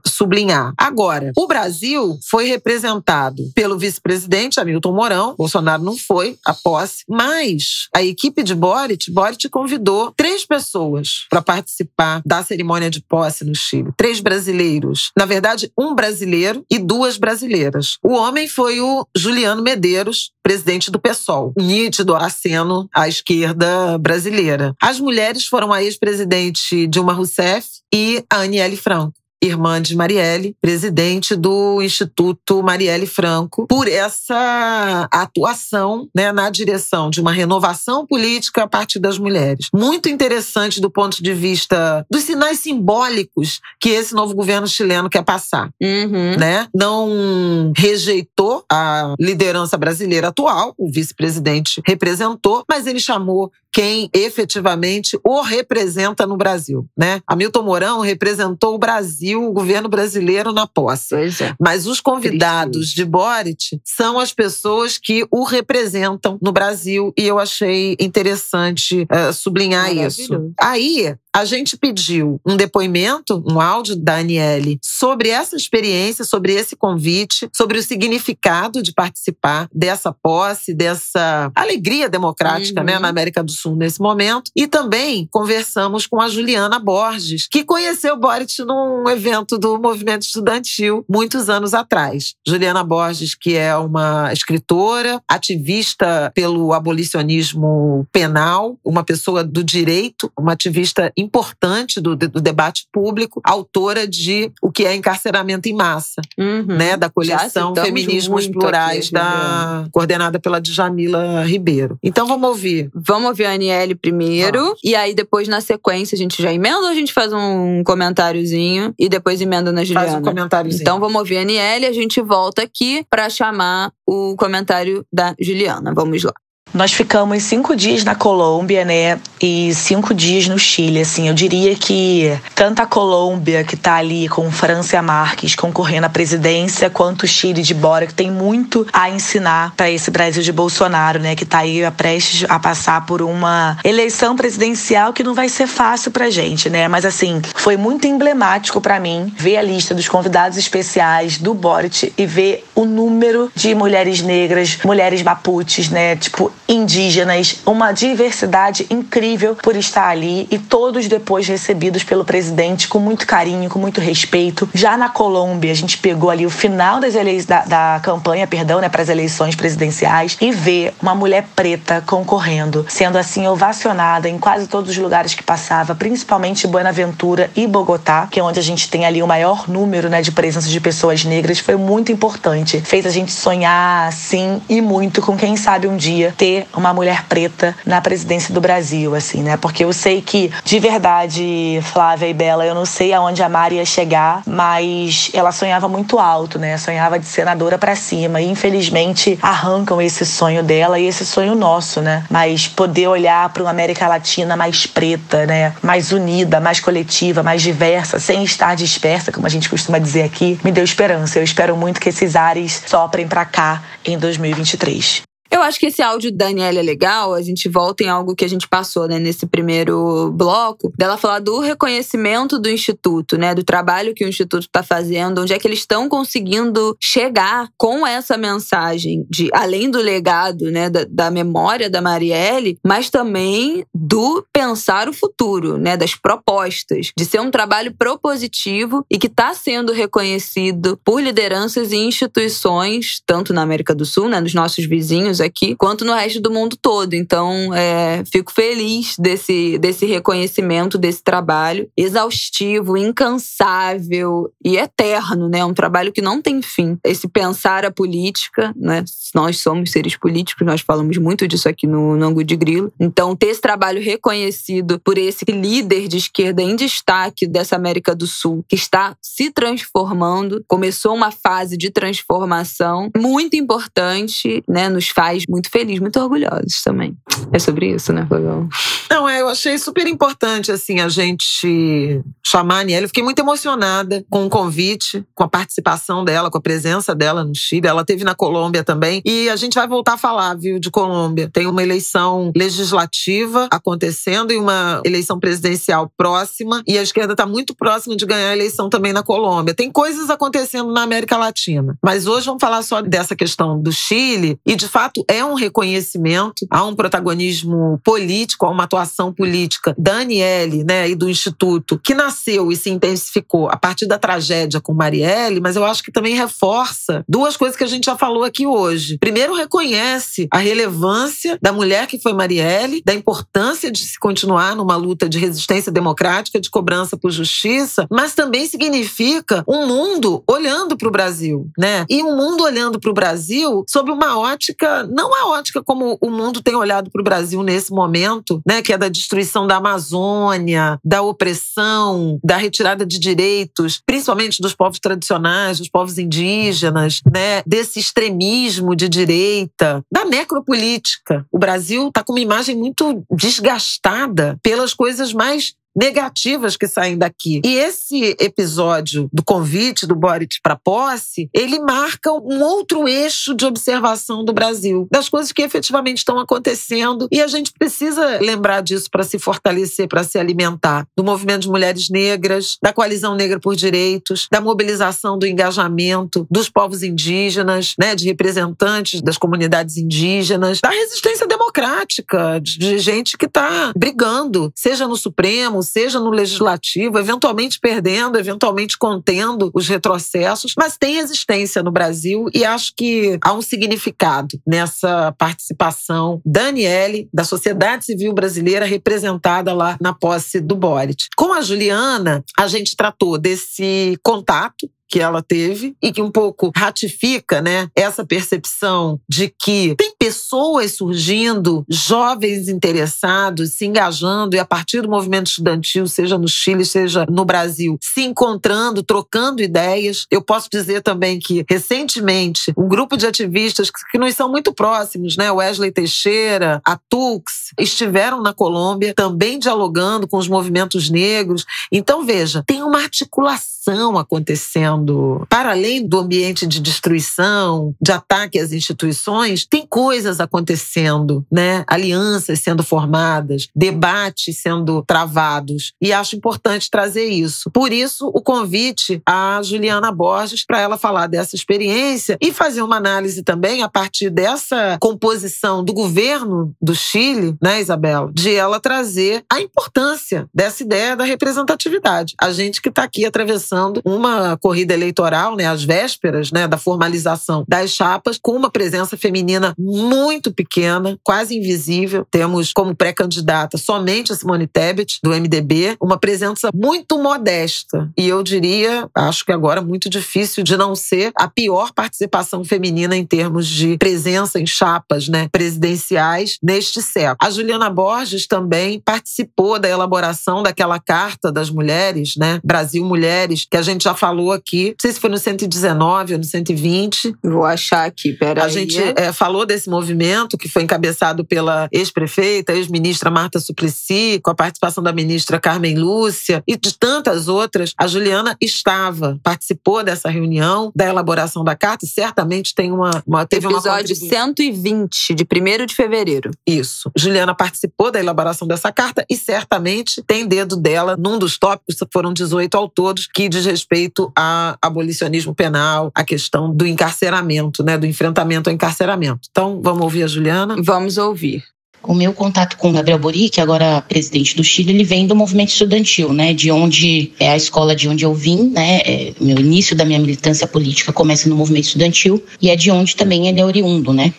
sublinhar. Agora, o Brasil foi representado pelo vice-presidente Hamilton Mourão, Bolsonaro não foi à posse, mas a equipe de Boric, Boric convidou três pessoas para participar da cerimônia de posse no Chile, três brasileiros. Na verdade, um brasileiro e duas brasileiras. O homem foi o Juliano Medeiros, presidente do PSOL. Nítido aceno à esquerda brasileira. As mulheres foram a ex-presidente Dilma Rousseff e a Aniele Franco irmã de Marielle, presidente do Instituto Marielle Franco, por essa atuação né, na direção de uma renovação política a partir das mulheres. Muito interessante do ponto de vista dos sinais simbólicos que esse novo governo chileno quer passar Uhum. né? Não rejeitou a liderança brasileira atual, o vice-presidente representou, mas ele chamou quem efetivamente o representa no Brasil, né? Hamilton Mourão representou o Brasil, o governo brasileiro na posse. Pois é. Mas os convidados de Boric são as pessoas que o representam no Brasil e eu achei interessante eh, sublinhar isso. Aí a gente pediu um depoimento, um áudio da Aniele sobre essa experiência, sobre esse convite, sobre o significado de participar dessa posse, dessa alegria democrática Uhum. né, na América do Sul nesse momento. E também conversamos com a Juliana Borges, que conheceu Boric num evento do movimento estudantil muitos anos atrás. Juliana Borges, que é uma escritora, ativista pelo abolicionismo penal, uma pessoa do direito, uma ativista importante do, do debate público, autora de O que é encarceramento em massa, Uhum. né, da coleção Feminismos Plurais, aqui, da, coordenada pela Djamila Ribeiro. Então vamos ouvir. Vamos ouvir a Aniele primeiro. E aí, depois, na sequência, a gente já emenda ou a gente faz um comentáriozinho e depois emenda na Juliana? Faz um comentáriozinho. Então vamos ouvir a Aniele e a gente volta aqui pra chamar o comentário da Juliana. Vamos lá. Nós ficamos cinco dias na Colômbia, né? E cinco dias no Chile, assim. Eu diria que tanto a Colômbia, que tá ali com França Marques concorrendo à presidência, quanto o Chile de Bora, que tem muito a ensinar para esse Brasil de Bolsonaro, né? Que tá aí prestes a passar por uma eleição presidencial que não vai ser fácil pra gente, né? Mas assim, foi muito emblemático para mim ver a lista dos convidados especiais do Boric e ver o número de mulheres negras, mulheres maputes, né? Tipo, indígenas, uma diversidade incrível por estar ali e todos depois recebidos pelo presidente com muito carinho, com muito respeito. Já na Colômbia, a gente pegou ali o final das elei da, da campanha, perdão, né, para as eleições presidenciais e ver uma mulher preta concorrendo, sendo assim ovacionada em quase todos os lugares que passava, principalmente Buenaventura e Bogotá, que é onde a gente tem ali o maior número, né, de presença de pessoas negras, foi muito importante. Fez a gente sonhar, sim, e muito com quem sabe um dia ter uma mulher preta na presidência do Brasil, assim, né? Porque eu sei que, de verdade, Flávia e Bela, eu não sei aonde a Mari ia chegar, mas ela sonhava muito alto, né? Sonhava de senadora para cima. E infelizmente arrancam esse sonho dela e esse sonho nosso, né? Mas poder olhar para uma América Latina mais preta, né? Mais unida, mais coletiva, mais diversa, sem estar dispersa, como a gente costuma dizer aqui, me deu esperança. Eu espero muito que esses ares soprem para cá em 2023. Eu acho que esse áudio da Daniela é legal. A gente volta em algo que a gente passou, né, nesse primeiro bloco, dela falar do reconhecimento do Instituto, né, do trabalho que o Instituto está fazendo, onde é que eles estão conseguindo chegar com essa mensagem de, além do legado, né, da, da memória da Marielle, mas também do pensar o futuro, né, das propostas, de ser um trabalho propositivo e que está sendo reconhecido por lideranças e instituições, tanto na América do Sul, né, dos nossos vizinhos aqui, quanto no resto do mundo todo. Então, é, fico feliz desse, desse reconhecimento, desse trabalho exaustivo, incansável e eterno, né? Um trabalho que não tem fim. Esse pensar a política, né? Nós somos seres políticos, nós falamos muito disso aqui no, no Angu de Grilo. Então, ter esse trabalho reconhecido por esse líder de esquerda em destaque dessa América do Sul, que está se transformando, começou uma fase de transformação muito importante, né? Nos faz muito felizes, muito orgulhosos também. É sobre isso, né, Flávio? Não, é, eu achei super importante, assim, a gente chamar a Aniele. Fiquei muito emocionada com o convite, com a participação dela, com a presença dela no Chile. Ela teve na Colômbia também. E a gente vai voltar a falar, viu, de Colômbia. Tem uma eleição legislativa acontecendo e uma eleição presidencial próxima. E a esquerda está muito próxima de ganhar a eleição também na Colômbia. Tem coisas acontecendo na América Latina. Mas hoje vamos falar só dessa questão do Chile. E, de fato, é um reconhecimento, há um protagonismo político, há uma atuação política da Aniele né, e do Instituto, que nasceu e se intensificou a partir da tragédia com Marielle, mas eu acho que também reforça duas coisas que a gente já falou aqui hoje. Primeiro, reconhece a relevância da mulher que foi Marielle, da importância de se continuar numa luta de resistência democrática, de cobrança por justiça, mas também significa um mundo olhando para o Brasil, né? E um mundo olhando para o Brasil sob uma ótica, não a ótica como o mundo tem olhado para o Brasil nesse momento, né? Que é da destruição da Amazônia, da opressão, da retirada de direitos, principalmente dos povos tradicionais, dos povos indígenas, né? Desse extremismo de direita, da necropolítica. O Brasil está com uma imagem muito desgastada pelas coisas mais negativas que saem daqui. E esse episódio do convite do Boric para posse, ele marca um outro eixo de observação do Brasil, das coisas que efetivamente estão acontecendo e a gente precisa lembrar disso para se fortalecer, para se alimentar do movimento de mulheres negras, da coalizão negra por direitos, da mobilização do engajamento dos povos indígenas, né, de representantes das comunidades indígenas, da resistência democrática, de gente que está brigando, seja no Supremo, seja no legislativo, eventualmente perdendo, eventualmente contendo os retrocessos, mas tem resistência no Brasil e acho que há um significado nessa participação da Aniele, da sociedade civil brasileira representada lá na posse do Boric. Com a Juliana, a gente tratou desse contato que ela teve e que um pouco ratifica, né, essa percepção de que tem pessoas surgindo, jovens interessados, se engajando e a partir do movimento estudantil, seja no Chile, seja no Brasil, se encontrando, trocando ideias. Eu posso dizer também que recentemente um grupo de ativistas que nos são muito próximos, né, Wesley Teixeira, a Tux, estiveram na Colômbia também dialogando com os movimentos negros. Então veja, tem uma articulação acontecendo acontecendo, para além do ambiente de destruição, de ataque às instituições, tem coisas acontecendo, né? Alianças sendo formadas, debates sendo travados. E acho importante trazer isso. Por isso, o convite a Juliana Borges para ela falar dessa experiência e fazer uma análise também a partir dessa composição do governo do Chile, né, Isabela? De ela trazer a importância dessa ideia da representatividade. A gente que está aqui atravessando uma corrida eleitoral, né, às vésperas né, da formalização das chapas, com uma presença feminina muito pequena, quase invisível. Temos como pré-candidata somente a Simone Tebet, do MDB, uma presença muito modesta. E eu diria, acho que agora muito difícil de não ser a pior participação feminina em termos de presença em chapas né, presidenciais neste século. A Juliana Borges também participou da elaboração daquela carta das mulheres, né, Brasil Mulheres, que a gente já falou aqui aqui. Não sei se foi no 119 ou no 120. Vou achar aqui, peraí. A gente é, falou desse movimento que foi encabeçado pela ex-prefeita, ex-ministra Marta Suplicy, com a participação da ministra Carmen Lúcia e de tantas outras. A Juliana estava, participou dessa reunião, da elaboração da carta e certamente tem uma, uma teve Episódio uma 120, de 1 de fevereiro. Isso. Juliana participou da elaboração dessa carta e certamente tem dedo dela num dos tópicos, foram 18 ao todos, que diz respeito a abolicionismo penal, a questão do encarceramento, né, do enfrentamento ao encarceramento. Então, vamos ouvir a Juliana? Vamos ouvir. O meu contato com o Gabriel Boric, agora presidente do Chile, ele vem do movimento estudantil, né? De onde é a escola de onde eu vim, né? É, meu início da minha militância política começa no movimento estudantil e é de onde também ele é oriundo, né?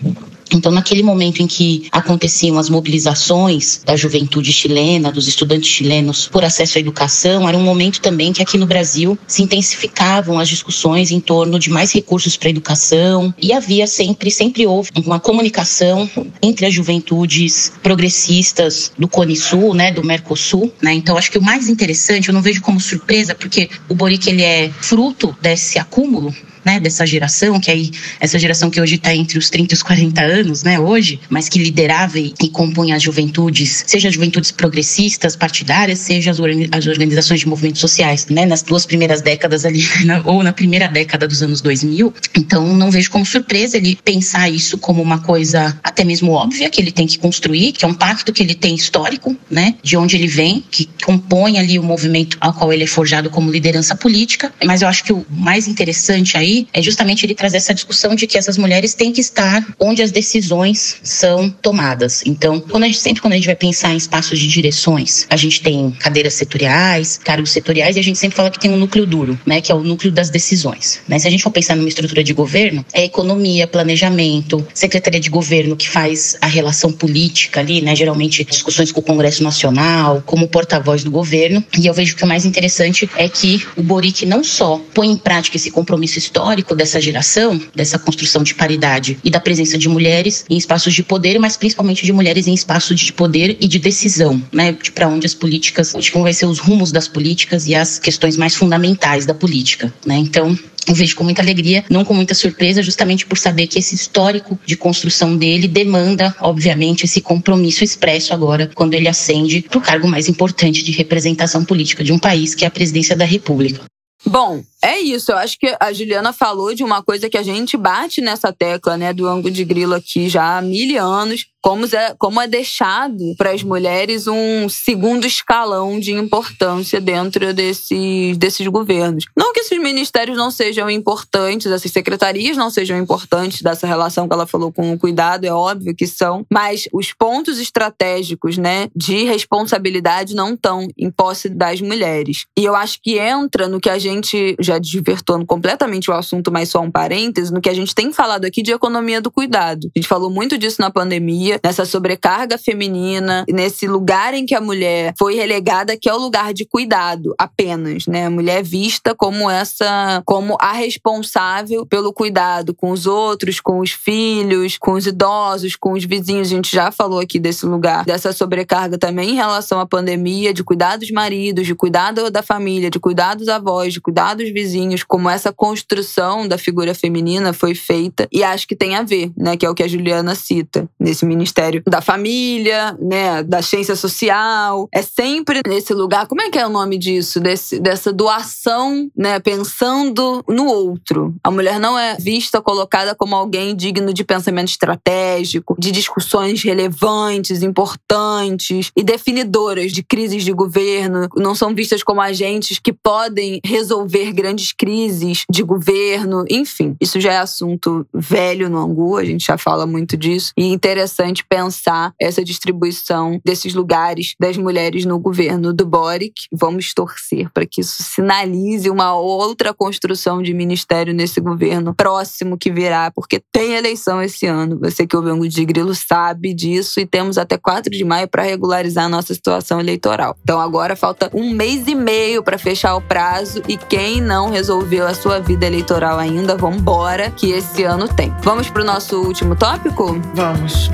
Então, naquele momento em que aconteciam as mobilizações da juventude chilena, dos estudantes chilenos por acesso à educação, era um momento também que aqui no Brasil se intensificavam as discussões em torno de mais recursos para a educação e havia sempre, sempre houve uma comunicação entre as juventudes progressistas do Cone Sul, né, do Mercosul, né? Então, acho que o mais interessante, eu não vejo como surpresa, porque o Boric ele é fruto desse acúmulo né, dessa geração, que aí essa geração que hoje está entre os 30 e os 40 anos, né, hoje, mas que liderava e, e compunha as juventudes, seja as juventudes progressistas, partidárias, seja as, as organizações de movimentos sociais, né, nas duas primeiras décadas ali, na, ou na primeira década dos anos 2000. Então, não vejo como surpresa ele pensar isso como uma coisa até mesmo óbvia que ele tem que construir, que é um pacto que ele tem histórico, né, de onde ele vem, que compõe ali o movimento ao qual ele é forjado como liderança política. Mas eu acho que o mais interessante aí é justamente ele trazer essa discussão de que essas mulheres têm que estar onde as decisões são tomadas. Então, quando gente, sempre quando a gente vai pensar em espaços de direções, a gente tem cadeiras setoriais, cargos setoriais, e a gente sempre fala que tem um núcleo duro, né, que é o núcleo das decisões. Né? Se a gente for pensar numa estrutura de governo, é economia, planejamento, secretaria de governo que faz a relação política ali, né, geralmente discussões com o Congresso Nacional, como porta-voz do governo. E eu vejo que o mais interessante é que o Boric não só põe em prática esse compromisso histórico, histórico dessa geração, dessa construção de paridade e da presença de mulheres em espaços de poder, mas principalmente de mulheres em espaços de poder e de decisão, né? De para onde as políticas, de como vai ser os rumos das políticas e as questões mais fundamentais da política, né? Então, eu vejo com muita alegria, não com muita surpresa, justamente por saber que esse histórico de construção dele demanda, obviamente, esse compromisso expresso agora, quando ele ascende para o cargo mais importante de representação política de um país, que é a presidência da República. Bom, é isso. Eu acho que a Juliana falou de uma coisa que a gente bate nessa tecla, né, do ângulo de grilo aqui já há mil anos, como é, como é deixado para as mulheres um segundo escalão de importância dentro desses, desses governos. Não que esses ministérios não sejam importantes, essas secretarias não sejam importantes dessa relação que ela falou com o cuidado, é óbvio que são, mas os pontos estratégicos né, de responsabilidade não estão em posse das mulheres. E eu acho que entra no que a gente, já divertando completamente o assunto, mas só um parêntese, no que a gente tem falado aqui de economia do cuidado. A gente falou muito disso na pandemia nessa sobrecarga feminina, nesse lugar em que a mulher foi relegada, que é o lugar de cuidado apenas, né? A mulher é vista como essa, como a responsável pelo cuidado com os outros, com os filhos, com os idosos, com os vizinhos. A gente já falou aqui desse lugar, dessa sobrecarga também em relação à pandemia, de cuidar dos maridos, de cuidar da família, de cuidar dos avós, de cuidar dos vizinhos, como essa construção da figura feminina foi feita e acho que tem a ver, né? Que é o que a Juliana cita nesse mini Ministério da Família, né, da Ciência Social. É sempre nesse lugar. Como é que é o nome disso? Desse, dessa doação, né, pensando no outro. A mulher não é vista, colocada como alguém digno de pensamento estratégico, de discussões relevantes, importantes e definidoras de crises de governo. Não são vistas como agentes que podem resolver grandes crises de governo. Enfim, isso já é assunto velho no Angu, a gente já fala muito disso. E interessante importante pensar essa distribuição desses lugares das mulheres no governo do Boric. Vamos torcer para que isso sinalize uma outra construção de ministério nesse governo próximo que virá, porque tem eleição esse ano. Você que ouve o de Grilo sabe disso e temos até 4 de maio para regularizar a nossa situação eleitoral. Então agora falta um mês e meio para fechar o prazo e quem não resolveu a sua vida eleitoral ainda, vambora, que esse ano tem. Vamos para o nosso último tópico? Vamos.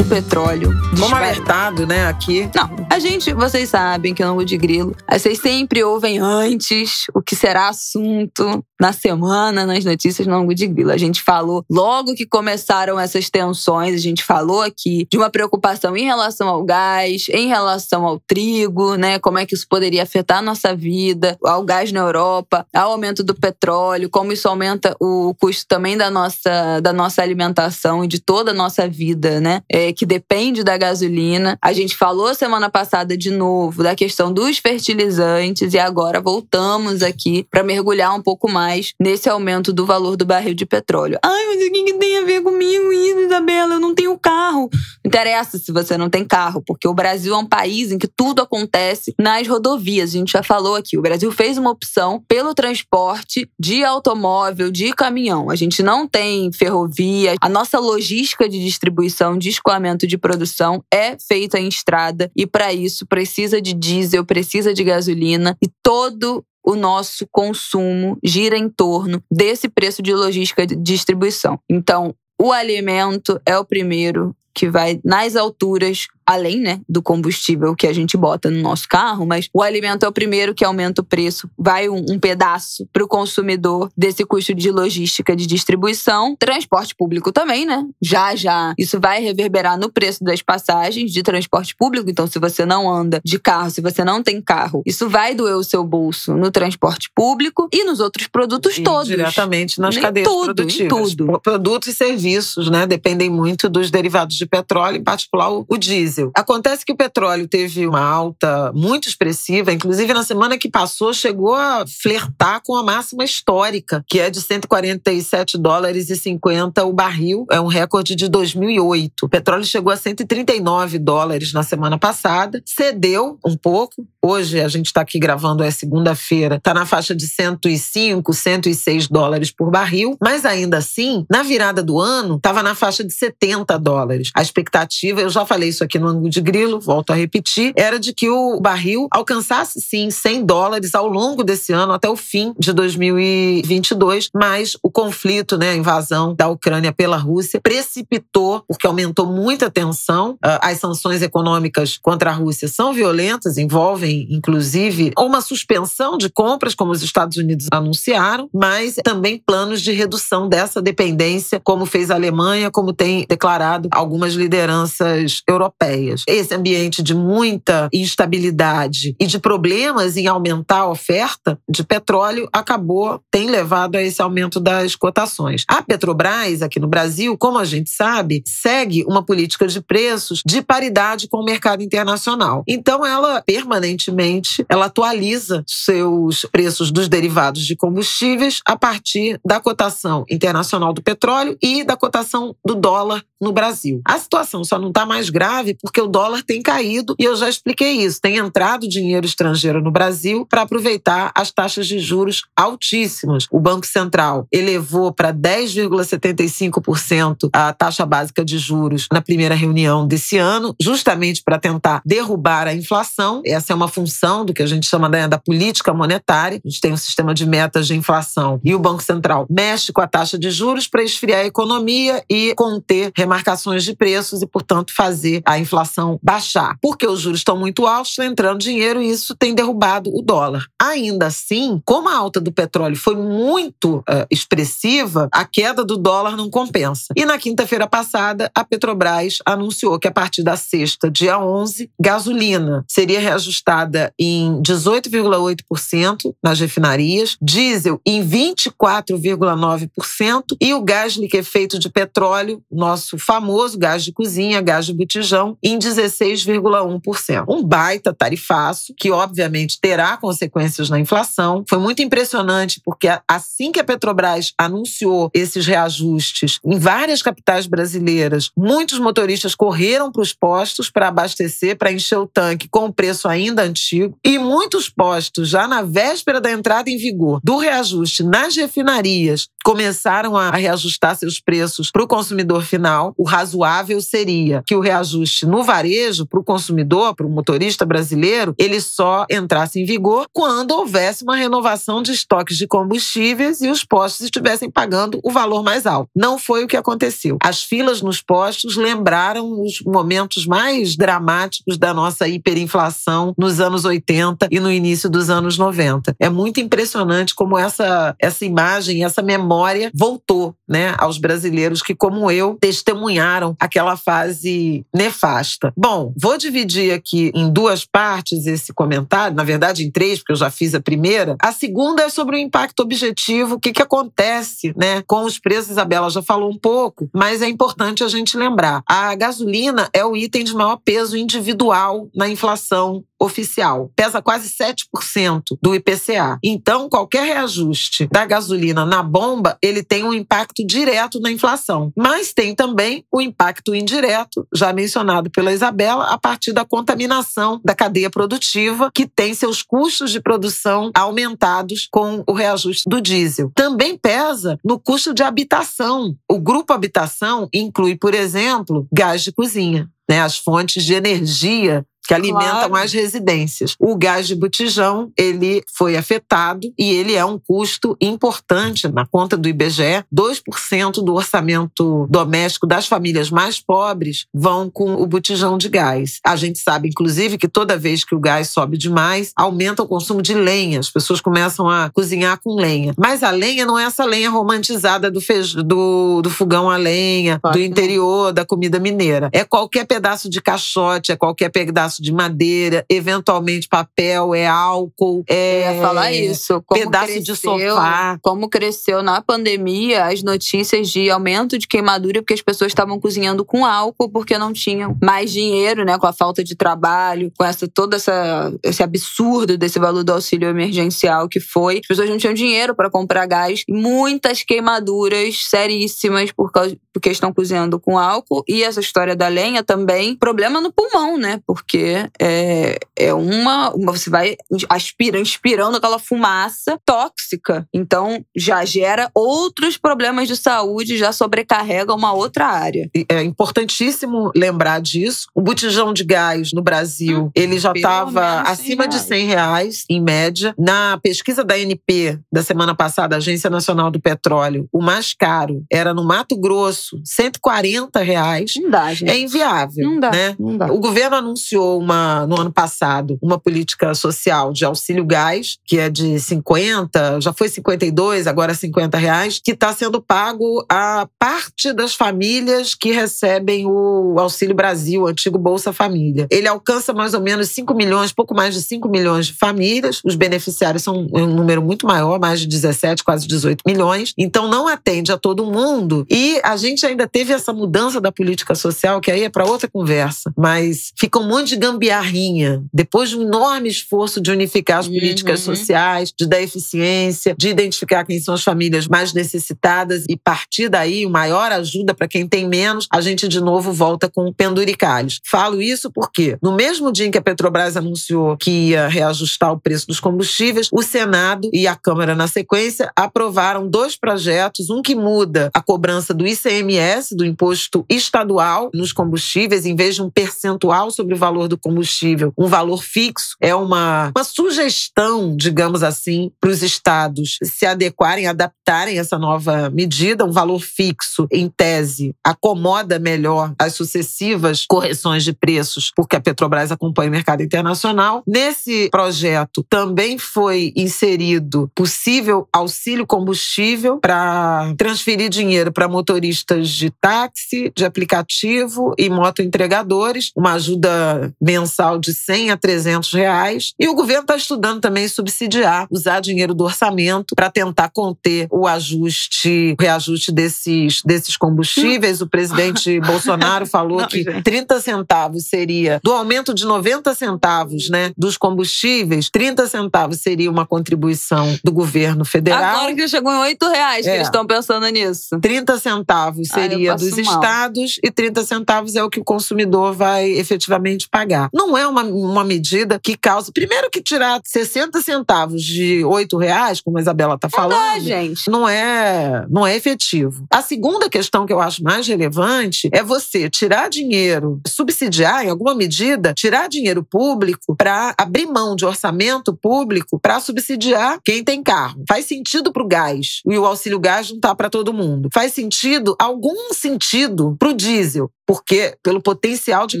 Petróleo. Como alertado, né, aqui. Não, a gente, vocês sabem que eu não de grilo. Vocês sempre ouvem antes o que será assunto na semana, nas notícias no ângulo de grilo. A gente falou logo que começaram essas tensões, a gente falou aqui de uma preocupação em relação ao gás, em relação ao trigo, né? Como é que isso poderia afetar a nossa vida, ao gás na Europa, ao aumento do petróleo, como isso aumenta o custo também da nossa, da nossa alimentação e de toda a nossa vida, né? É, que depende da gasolina. A gente falou semana passada de novo da questão dos fertilizantes e agora voltamos aqui para mergulhar um pouco mais mais nesse aumento do valor do barril de petróleo. Ai, mas o que, tem a ver comigo isso, Isabela? Eu não tenho carro. Não interessa se você não tem carro, porque o Brasil é um país em que tudo acontece nas rodovias. A gente já falou aqui. O Brasil fez uma opção pelo transporte de automóvel, de caminhão. A gente não tem ferrovia. A nossa logística de distribuição, de escoamento de produção é feita em estrada e para isso precisa de diesel, precisa de gasolina e todo o nosso consumo gira em torno desse preço de logística de distribuição. Então, o alimento é o primeiro que vai nas alturas além né, do combustível que a gente bota no nosso carro, mas o alimento é o primeiro que aumenta o preço, vai um, um pedaço para o consumidor desse custo de logística de distribuição. Transporte público também, né? Já já isso vai reverberar no preço das passagens de transporte público. Então, se você não anda de carro, se você não tem carro, isso vai doer o seu bolso no transporte público e nos outros produtos e todos. Diretamente nas em cadeias tudo, produtivas. Em tudo. Produtos e serviços, né? Dependem muito dos derivados de petróleo, em particular o diesel Acontece que o petróleo teve uma alta muito expressiva, inclusive na semana que passou chegou a flertar com a máxima histórica, que é de 147 dólares e 50 o barril, é um recorde de 2008. O petróleo chegou a 139 dólares na semana passada, cedeu um pouco. Hoje a gente está aqui gravando é segunda-feira, está na faixa de 105, 106 dólares por barril, mas ainda assim, na virada do ano, estava na faixa de 70 dólares. A expectativa, eu já falei isso aqui no ângulo de grilo, volto a repetir, era de que o barril alcançasse sim 100 dólares ao longo desse ano até o fim de 2022, mas o conflito, né, a invasão da Ucrânia pela Rússia precipitou, porque aumentou muita tensão. Ah, as sanções econômicas contra a Rússia são violentas, envolvem inclusive uma suspensão de compras, como os Estados Unidos anunciaram, mas também planos de redução dessa dependência, como fez a Alemanha, como tem declarado algumas lideranças europeias europeias. Esse ambiente de muita instabilidade e de problemas em aumentar a oferta de petróleo acabou, tem levado a esse aumento das cotações. A Petrobras, aqui no Brasil, como a gente sabe, segue uma política de preços de paridade com o mercado internacional. Então, ela permanentemente ela atualiza seus preços dos derivados de combustíveis a partir da cotação internacional do petróleo e da cotação do dólar no Brasil. A situação só não está mais grave porque o dólar tem caído e eu já expliquei isso. Tem entrado dinheiro estrangeiro no Brasil para aproveitar as taxas de juros altíssimas. O Banco Central elevou para 10,75% a taxa básica de juros na primeira reunião desse ano, justamente para tentar derrubar a inflação. Essa é uma função do que a gente chama né, da política monetária. A gente tem um sistema de metas de inflação e o Banco Central mexe com a taxa de juros para esfriar a economia e conter remarcações de preços e, portanto, fazer a inflação baixar. Porque os juros estão muito altos, está entrando dinheiro e isso tem derrubado o dólar. Ainda assim, como a alta do petróleo foi muito uh, expressiva, a queda do dólar não compensa. E na quinta-feira passada, a Petrobras anunciou que a partir da sexta, dia 11, gasolina seria reajustada em 18,8% nas refinarias, diesel em 24,9% e o gás liquefeito de petróleo, nosso famoso gás de cozinha, gás de botijão, em 16,1%. Um baita tarifaço, que obviamente terá consequências na inflação. Foi muito impressionante, porque assim que a Petrobras anunciou esses reajustes em várias capitais brasileiras, muitos motoristas correram para os postos para abastecer, para encher o tanque com o preço ainda antigo. E muitos postos, já na véspera da entrada em vigor do reajuste nas refinarias, começaram a reajustar seus preços para o consumidor final o razoável seria que o reajuste no varejo para o consumidor, para o motorista brasileiro, ele só entrasse em vigor quando houvesse uma renovação de estoques de combustíveis e os postos estivessem pagando o valor mais alto. Não foi o que aconteceu. As filas nos postos lembraram os momentos mais dramáticos da nossa hiperinflação nos anos 80 e no início dos anos 90. É muito impressionante como essa, essa imagem, essa memória voltou né, aos brasileiros que, como eu, testemunharam aquela fase nefasta. Bom, vou dividir aqui em duas partes esse comentário, na verdade em três, porque eu já fiz a primeira. A segunda é sobre o impacto objetivo, o que, que acontece né, com os preços. Isabela já falou um pouco, mas é importante a gente lembrar. A gasolina é o item de maior peso individual na inflação oficial. Pesa quase 7% do IPCA. Então, qualquer reajuste da gasolina na bomba, ele tem um impacto direto na inflação. Mas tem também o impacto indireto, já mencionado pela Isabela, a partir da contaminação da cadeia produtiva, que tem seus custos de produção aumentados com o reajuste do diesel. Também pesa no custo de habitação. O grupo habitação inclui, por exemplo, gás de cozinha. Né, as fontes de energia que alimentam claro. as residências. O gás de botijão, ele foi afetado e ele é um custo importante na conta do IBGE. 2% do orçamento doméstico das famílias mais pobres vão com o botijão de gás. A gente sabe, inclusive, que toda vez que o gás sobe demais, aumenta o consumo de lenha. As pessoas começam a cozinhar com lenha. Mas a lenha não é essa lenha romantizada do, do, do fogão a lenha, do interior, da comida mineira. É qualquer pedaço de caixote, é qualquer pedaço pedaço de madeira, eventualmente papel, é álcool, é. Eu falar isso. Como pedaço cresceu, de sofá. Como cresceu na pandemia as notícias de aumento de queimadura porque as pessoas estavam cozinhando com álcool porque não tinham mais dinheiro, né? Com a falta de trabalho, com essa toda essa esse absurdo desse valor do auxílio emergencial que foi. As pessoas não tinham dinheiro para comprar gás. Muitas queimaduras seríssimas por causa porque estão cozinhando com álcool e essa história da lenha também problema no pulmão, né? Porque é, é uma, uma. Você vai aspira, inspirando aquela fumaça tóxica. Então já gera outros problemas de saúde, já sobrecarrega uma outra área. É importantíssimo lembrar disso. O botijão de gás no Brasil, hum, ele já estava acima de 100 reais, em média. Na pesquisa da ANP da semana passada, Agência Nacional do Petróleo, o mais caro era no Mato Grosso, 140 reais. Não dá, gente. É inviável. Não dá, né? não dá. O governo anunciou uma, no ano passado uma política social de auxílio gás, que é de 50, já foi 52, agora 50 reais, que está sendo pago a parte das famílias que recebem o Auxílio Brasil, o antigo Bolsa Família. Ele alcança mais ou menos 5 milhões, pouco mais de 5 milhões de famílias. Os beneficiários são um número muito maior, mais de 17, quase 18 milhões. Então não atende a todo mundo. E a gente ainda teve essa mudança da política social, que aí é para outra conversa. Mas fica um monte de gambiarrinha, depois de um enorme esforço de unificar as políticas uhum. sociais, de dar eficiência, de identificar quem são as famílias mais necessitadas e partir daí maior ajuda para quem tem menos, a gente de novo volta com penduricalhos. Falo isso porque no mesmo dia em que a Petrobras anunciou que ia reajustar o preço dos combustíveis, o Senado e a Câmara na sequência aprovaram dois projetos, um que muda a cobrança do ICMS, do imposto estadual nos combustíveis, em vez de um percentual sobre o valor do combustível, um valor fixo, é uma, uma sugestão, digamos assim, para os estados se adequarem, adaptarem essa nova medida. Um valor fixo, em tese, acomoda melhor as sucessivas correções de preços, porque a Petrobras acompanha o mercado internacional. Nesse projeto também foi inserido possível auxílio combustível para transferir dinheiro para motoristas de táxi, de aplicativo e motoentregadores, uma ajuda mensal de 100 a 300 reais. E o governo está estudando também subsidiar, usar dinheiro do orçamento para tentar conter o ajuste, o reajuste desses, desses combustíveis. O presidente Bolsonaro falou Não, que gente. 30 centavos seria do aumento de 90 centavos, né, dos combustíveis, 30 centavos seria uma contribuição do governo federal. Agora que chegou em 8 reais é. que eles estão pensando nisso. 30 centavos seria dos mal. estados e 30 centavos é o que o consumidor vai efetivamente pagar pagar. Não é uma, uma medida que causa. Primeiro, que tirar 60 centavos de 8 reais, como a Isabela está falando. Não dá, gente. Não é, não é efetivo. A segunda questão que eu acho mais relevante é você tirar dinheiro, subsidiar em alguma medida, tirar dinheiro público para abrir mão de orçamento público para subsidiar quem tem carro. Faz sentido para o gás e o auxílio gás não está para todo mundo. Faz sentido, algum sentido para o diesel porque pelo potencial de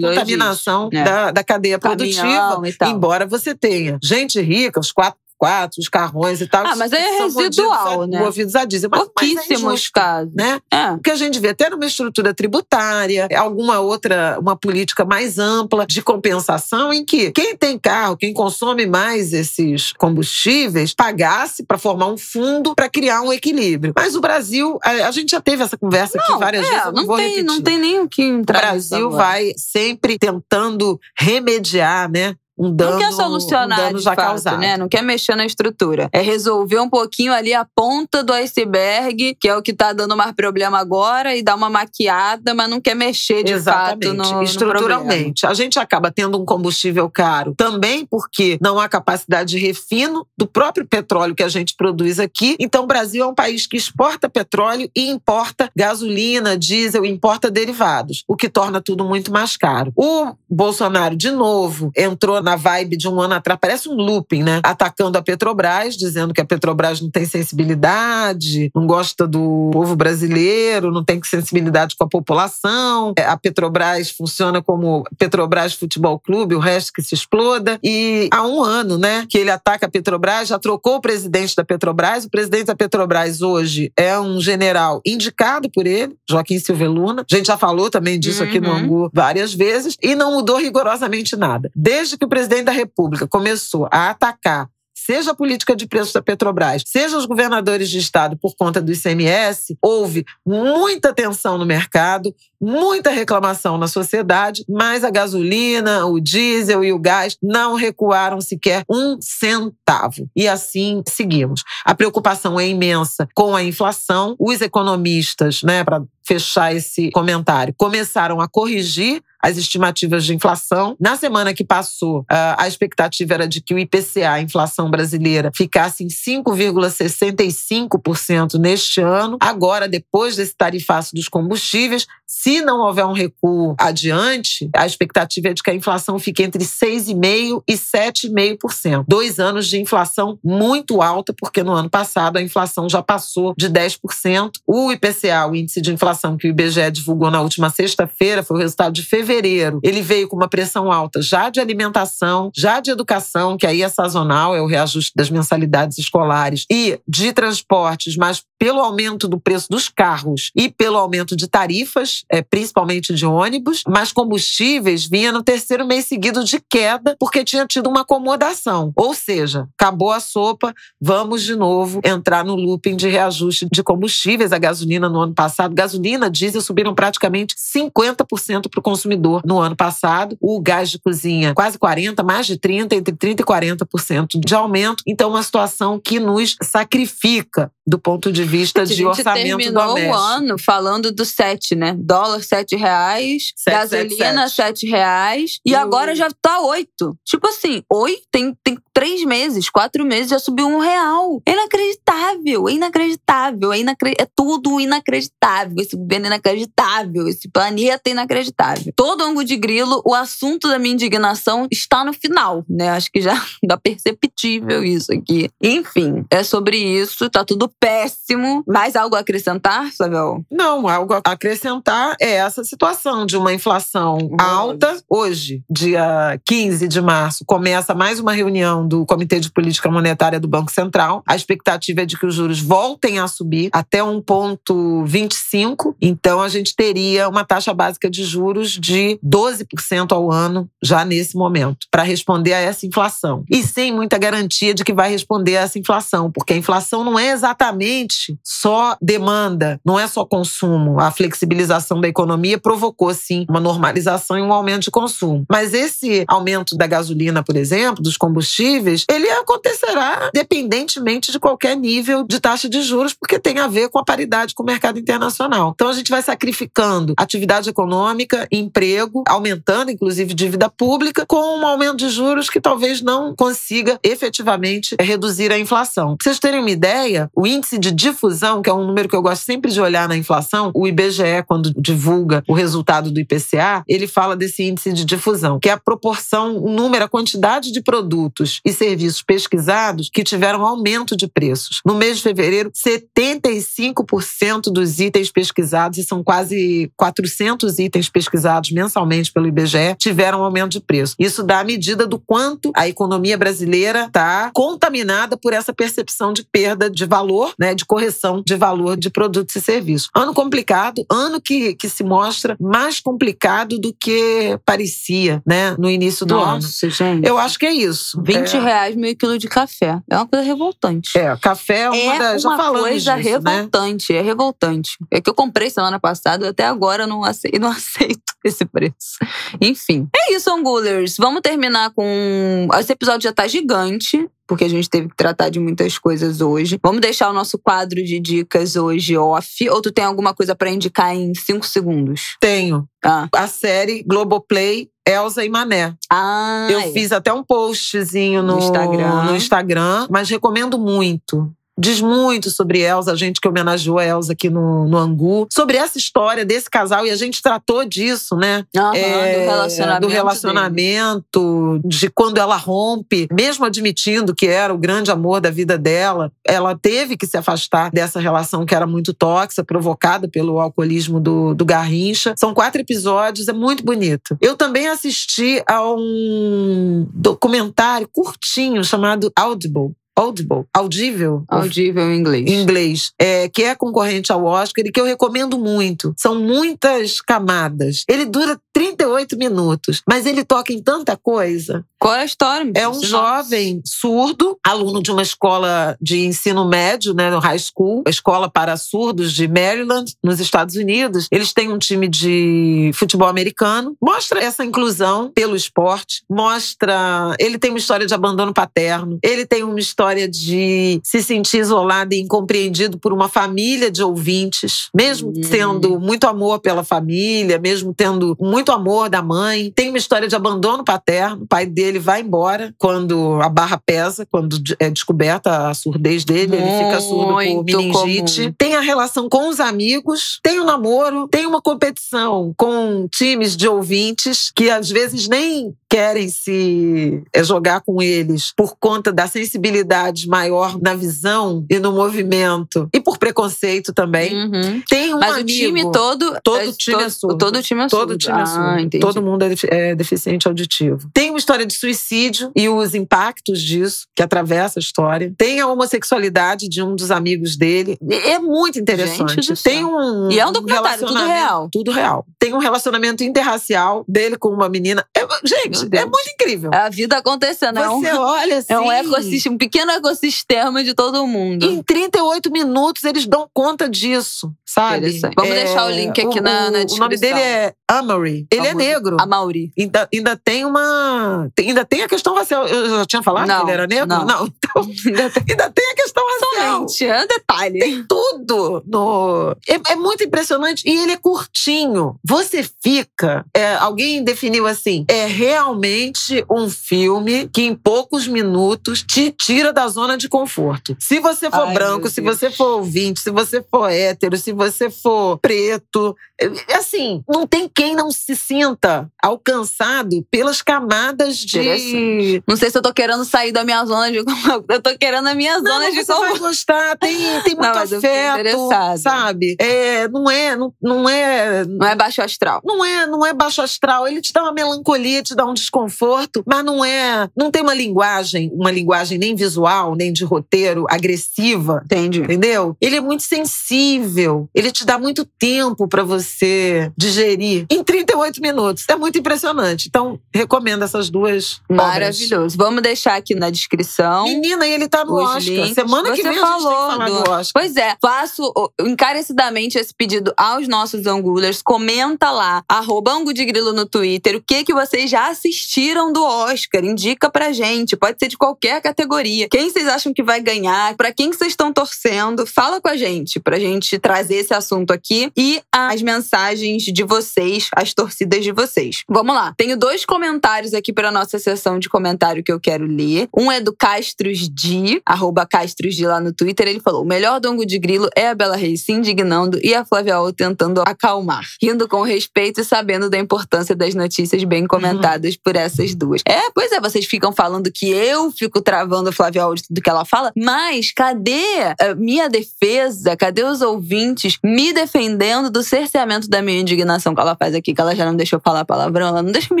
contaminação é. da, da cadeia produtiva, embora você tenha gente rica, os quatro quatro, os carrões e tal. Ah, mas é residual, né? Movidos a. Mas, Pouquíssimos é casos. Né? É. O que a gente vê até numa estrutura tributária, alguma outra, uma política mais ampla de compensação em que quem tem carro, quem consome mais esses combustíveis, pagasse para formar um fundo para criar um equilíbrio. Mas o Brasil, a, a gente já teve essa conversa não, aqui várias é, vezes, eu não, não tem, repetir. Não tem nem o que entrar O Brasil vai sempre tentando remediar, né? Um dano, não quer solucionar um dano já fato, causado. né? Não quer mexer na estrutura. É resolver um pouquinho ali a ponta do iceberg, que é o que tá dando mais problema agora, e dar uma maquiada, mas não quer mexer de Exatamente. fato no Estruturalmente. No a gente acaba tendo um combustível caro também porque não há capacidade de refino do próprio petróleo que a gente produz aqui. Então, o Brasil é um país que exporta petróleo e importa gasolina, diesel, importa derivados, o que torna tudo muito mais caro. O Bolsonaro, de novo, entrou na vibe de um ano atrás, parece um looping, né? Atacando a Petrobras, dizendo que a Petrobras não tem sensibilidade, não gosta do povo brasileiro, não tem sensibilidade com a população. É, a Petrobras funciona como Petrobras Futebol Clube, o resto que se exploda. E há um ano, né, que ele ataca a Petrobras, já trocou o presidente da Petrobras. O presidente da Petrobras hoje é um general indicado por ele, Joaquim Silva Luna. A gente já falou também disso uhum. aqui no uhum. Angu várias vezes e não mudou rigorosamente nada. Desde que o presidente da República começou a atacar seja a política de preços da Petrobras, seja os governadores de estado por conta do ICMS, houve muita tensão no mercado, muita reclamação na sociedade, mas a gasolina, o diesel e o gás não recuaram sequer um centavo. E assim seguimos. A preocupação é imensa com a inflação. Os economistas, né, para fechar esse comentário, começaram a corrigir as estimativas de inflação. Na semana que passou, a expectativa era de que o IPCA, a inflação brasileira, ficasse em 5,65% neste ano. Agora, depois desse tarifaço dos combustíveis, se não houver um recuo adiante, a expectativa é de que a inflação fique entre 6,5% e 7,5%. Dois anos de inflação muito alta, porque no ano passado a inflação já passou de 10%. O IPCA, o índice de inflação que o IBGE divulgou na última sexta-feira, foi o resultado de fevereiro. Ele veio com uma pressão alta já de alimentação, já de educação, que aí é sazonal, é o reajuste das mensalidades escolares, e de transportes, mas pelo aumento do preço dos carros e pelo aumento de tarifas é, principalmente de ônibus, mas combustíveis vinha no terceiro mês seguido de queda, porque tinha tido uma acomodação. Ou seja, acabou a sopa, vamos de novo entrar no looping de reajuste de combustíveis. A gasolina no ano passado, gasolina, diesel subiram praticamente 50% para o consumidor no ano passado. O gás de cozinha, quase 40%, mais de 30%, entre 30% e 40% de aumento. Então, uma situação que nos sacrifica do ponto de vista de orçamento terminou doméstico. o ano falando do 7, né? Dólar 7 reais, 7, gasolina 7, 7. 7 reais. E, e agora já tá 8. Tipo assim, 8 tem, tem três meses, quatro meses, já subiu um real. É inacreditável, é inacreditável, é, inacre... é tudo inacreditável. Esse governo é inacreditável, esse planeta é inacreditável. Todo ângulo de grilo, o assunto da minha indignação está no final, né? Acho que já dá perceptível isso aqui. Enfim, é sobre isso, tá tudo péssimo. Mais algo a acrescentar, Flavel? Não, algo a acrescentar é essa situação de uma inflação alta. Hoje, dia 15 de março, começa mais uma reunião do Comitê de Política Monetária do Banco Central. A expectativa é de que os juros voltem a subir até 1,25. Então, a gente teria uma taxa básica de juros de 12% ao ano já nesse momento, para responder a essa inflação. E sem muita garantia de que vai responder a essa inflação, porque a inflação não é exatamente só demanda, não é só consumo. A flexibilização da economia provocou, sim, uma normalização e um aumento de consumo. Mas esse aumento da gasolina, por exemplo, dos combustíveis, ele acontecerá dependentemente de qualquer nível de taxa de juros, porque tem a ver com a paridade com o mercado internacional. Então a gente vai sacrificando atividade econômica, emprego, aumentando inclusive dívida pública, com um aumento de juros que talvez não consiga efetivamente reduzir a inflação. Pra vocês terem uma ideia, o índice de difusão, que é um número que eu gosto sempre de olhar na inflação, o IBGE, quando divulga o resultado do IPCA, ele fala desse índice de difusão, que é a proporção, o número, a quantidade de produtos e serviços pesquisados que tiveram aumento de preços. No mês de fevereiro, 75% dos itens pesquisados, e são quase 400 itens pesquisados mensalmente pelo IBGE, tiveram aumento de preço. Isso dá a medida do quanto a economia brasileira está contaminada por essa percepção de perda de valor, né, de correção de valor de produtos e serviços. Ano complicado, ano que, que se mostra mais complicado do que parecia, né, no início do Nossa, ano. gente. Eu acho que é isso. 20 é, reais meio quilo de café. É uma coisa revoltante. É, café é uma É das. Já uma falamos coisa disso, né? revoltante, é revoltante. É que eu comprei semana passada e até agora não aceito, não aceito esse preço. Enfim. É isso, Angulers. Vamos terminar com. Esse episódio já tá gigante. Porque a gente teve que tratar de muitas coisas hoje. Vamos deixar o nosso quadro de dicas hoje off. Ou tu tem alguma coisa pra indicar em cinco segundos? Tenho. Ah, A série Globoplay. Elsa e Mané. ah Eu fiz até um postzinho no, No Instagram. no Instagram, mas recomendo muito. Diz muito sobre Elsa, a gente que homenageou a Elsa aqui no, no Angu. Sobre essa história desse casal, e a gente tratou disso, né? Aham, É, do relacionamento. do relacionamento, de quando ela rompe, mesmo admitindo que era o grande amor da vida dela, ela teve que se afastar dessa relação que era muito tóxica, provocada pelo alcoolismo do, do Garrincha. São quatro episódios, é muito bonito. Eu também assisti a um documentário curtinho chamado Audible. Audible, audível, Audível em inglês. em inglês, é, que é concorrente ao Oscar e que eu recomendo muito. São muitas camadas. Ele dura 38 minutos, mas ele toca em tanta coisa. Qual é a história? É um jovem surdo, aluno de uma escola de ensino médio, né, no high school, a escola para surdos de Maryland, nos Estados Unidos. Eles têm um time de futebol americano. Mostra essa inclusão pelo esporte, mostra. Ele tem uma história de abandono paterno, ele tem uma história de se sentir isolado e incompreendido por uma família de ouvintes, mesmo Hum. tendo muito amor pela família, mesmo tendo muito amor da mãe. Tem uma história de abandono paterno. O pai dele vai embora quando a barra pesa, quando é descoberta a surdez dele, ele fica surdo por Muito meningite. comum. Tem a relação com os amigos, tem o namoro, tem uma competição com times de ouvintes que às vezes nem querem se é, jogar com eles por conta da sensibilidade maior na visão e no movimento e por preconceito também. Uhum. Tem um Mas amigo, o time todo. Todo é, time é todo, surdo. Todo time é Todo time é Ah, surdo. Todo mundo é, é deficiente auditivo. Tem uma história de suicídio e os impactos disso, que atravessa a história. Tem a homossexualidade de um dos amigos dele. É muito interessante. Gente Tem um. E é um documentário, tudo relacionamento- real. Tudo real. Tem um relacionamento interracial dele com uma menina. É- gente, é muito incrível. É a vida acontecendo. É um, Você olha assim. é um ecossistema, um pequeno ecossistema de todo mundo. Em 38 minutos eles dão conta disso, sabe? Vamos deixar o link aqui na- na O nome descrição. dele é Amory. Ele é negro. A Mauri. Ainda, ainda tem uma. tem- Ainda tem a questão racial. Eu já tinha falado Não, que ele era negro? não. Então, ainda tem a questão racial. Gente, é um detalhe. Tudo no. É, é muito impressionante. E ele é curtinho. Você fica. é, alguém definiu assim: é realmente um filme que em poucos minutos te tira da zona de conforto. Se você for Ai, branco, se você for ouvinte, se você for hétero, se você for preto. é, Assim, não tem quem não se sinta alcançado pelas camadas de. Não sei se eu tô querendo sair da minha zona de conforto. Eu tô querendo a minha Não, zona de você vai conforto. gostar, tem, tem muito Não, afeto, sabe? É, não é, não, não é, Não é baixo astral. não é, não é baixo astral. Ele te dá uma melancolia, te dá um desconforto, mas não é, não tem uma linguagem, uma linguagem nem visual, nem de roteiro agressiva. Entendi. Entendeu? Ele é muito sensível. Ele te dá muito tempo pra você digerir em 38 minutos. É muito impressionante. Então, recomendo essas duas obras. Maravilhoso. Vamos deixar aqui na descrição. Menina, e ele tá no Os Oscar. links. Semana que Você vem a gente falou do- do Oscar. Pois é, faço encarecidamente esse pedido aos nossos angulers. Comenta lá, arroba de Grilo no Twitter, o que que vocês já assistiram do Oscar. Indica pra gente, pode ser de qualquer categoria. Quem vocês acham que vai ganhar? Pra quem que vocês estão torcendo? Fala com a gente, pra gente trazer esse assunto aqui e as mensagens de vocês, as torcidas de vocês. Vamos lá, tenho dois comentários aqui pra nossa sessão de comentário que eu quero ler. Um é do Castros Di, arroba Castros Di lá no Twitter. Ele falou: o melhor dongo de grilo é a Bela Reis se indignando e a Flávia O tentando acalmar, rindo com respeito e sabendo da importância das notícias bem comentadas por essas duas. É, pois é, vocês ficam falando que eu fico travando a Flávia O de tudo que ela fala, mas cadê a minha defesa? Cadê os ouvintes me defendendo do cerceamento da minha indignação que ela faz aqui, que ela já não deixou falar palavrão, ela não deixa me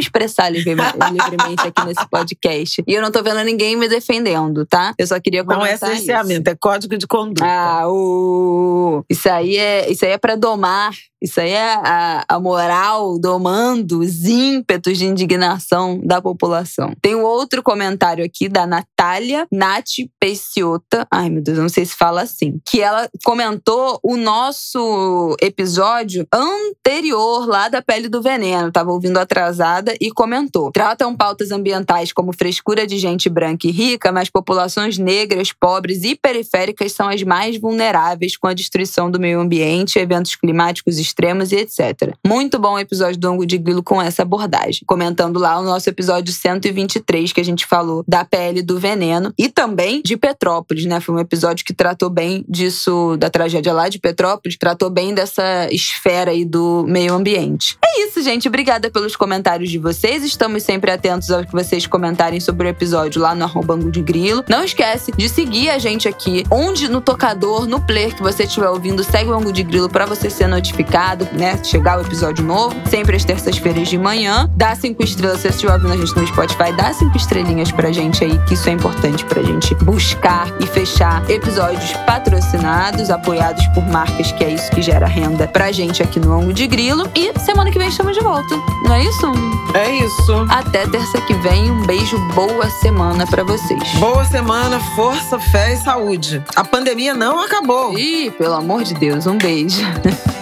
expressar livre- livremente aqui nesse podcast. E eu não tô vendo ninguém me defendendo, tá? Eu só queria Não é comentar isso. cerceamento, é código de conduta. Ah, o... isso aí é isso aí é para domar. Isso aí é a, a moral domando os ímpetos de indignação da população. Tem um outro comentário aqui da Natália Nath Peciota. Ai, meu Deus, eu não sei se fala assim. Que ela comentou o nosso episódio anterior lá da Pele do Veneno. Tava ouvindo atrasada e comentou. Tratam pautas ambientais como frescura de gente branca e rica, mas populações negras, pobres e periféricas são as mais vulneráveis com a destruição do meio ambiente, eventos climáticos extremos e etc. Muito bom o episódio do Ango de Grilo com essa abordagem. Comentando lá o nosso episódio 123, que a gente falou da pele do veneno e também de Petrópolis, né? Foi um episódio que tratou bem disso, da tragédia lá de Petrópolis, tratou bem dessa esfera aí do meio ambiente. É isso, gente. Obrigada pelos comentários de vocês. Estamos sempre atentos ao que vocês comentarem sobre o episódio lá no arroba Ango de Grilo. Não esquece de seguir a gente aqui, onde no tocador, no player que você estiver ouvindo, segue o Ango de Grilo para você ser notificado, né? Chegar o episódio novo, sempre às terças-feiras de manhã. Dá cinco estrelas, se você estiver ouvindo a gente no Spotify, dá cinco estrelinhas pra gente aí, que isso é importante pra gente buscar e fechar episódios patrocinados, apoiados por marcas, que é isso que gera renda pra gente aqui no Ango de Grilo. E semana que vem estamos de volta, não é isso? É isso. Até terça que vem, um beijo, boa semana pra vocês. Boa semana, força, fé e saúde. A pandemia não acabou. Ih, pelo amor de Deus, um beijo.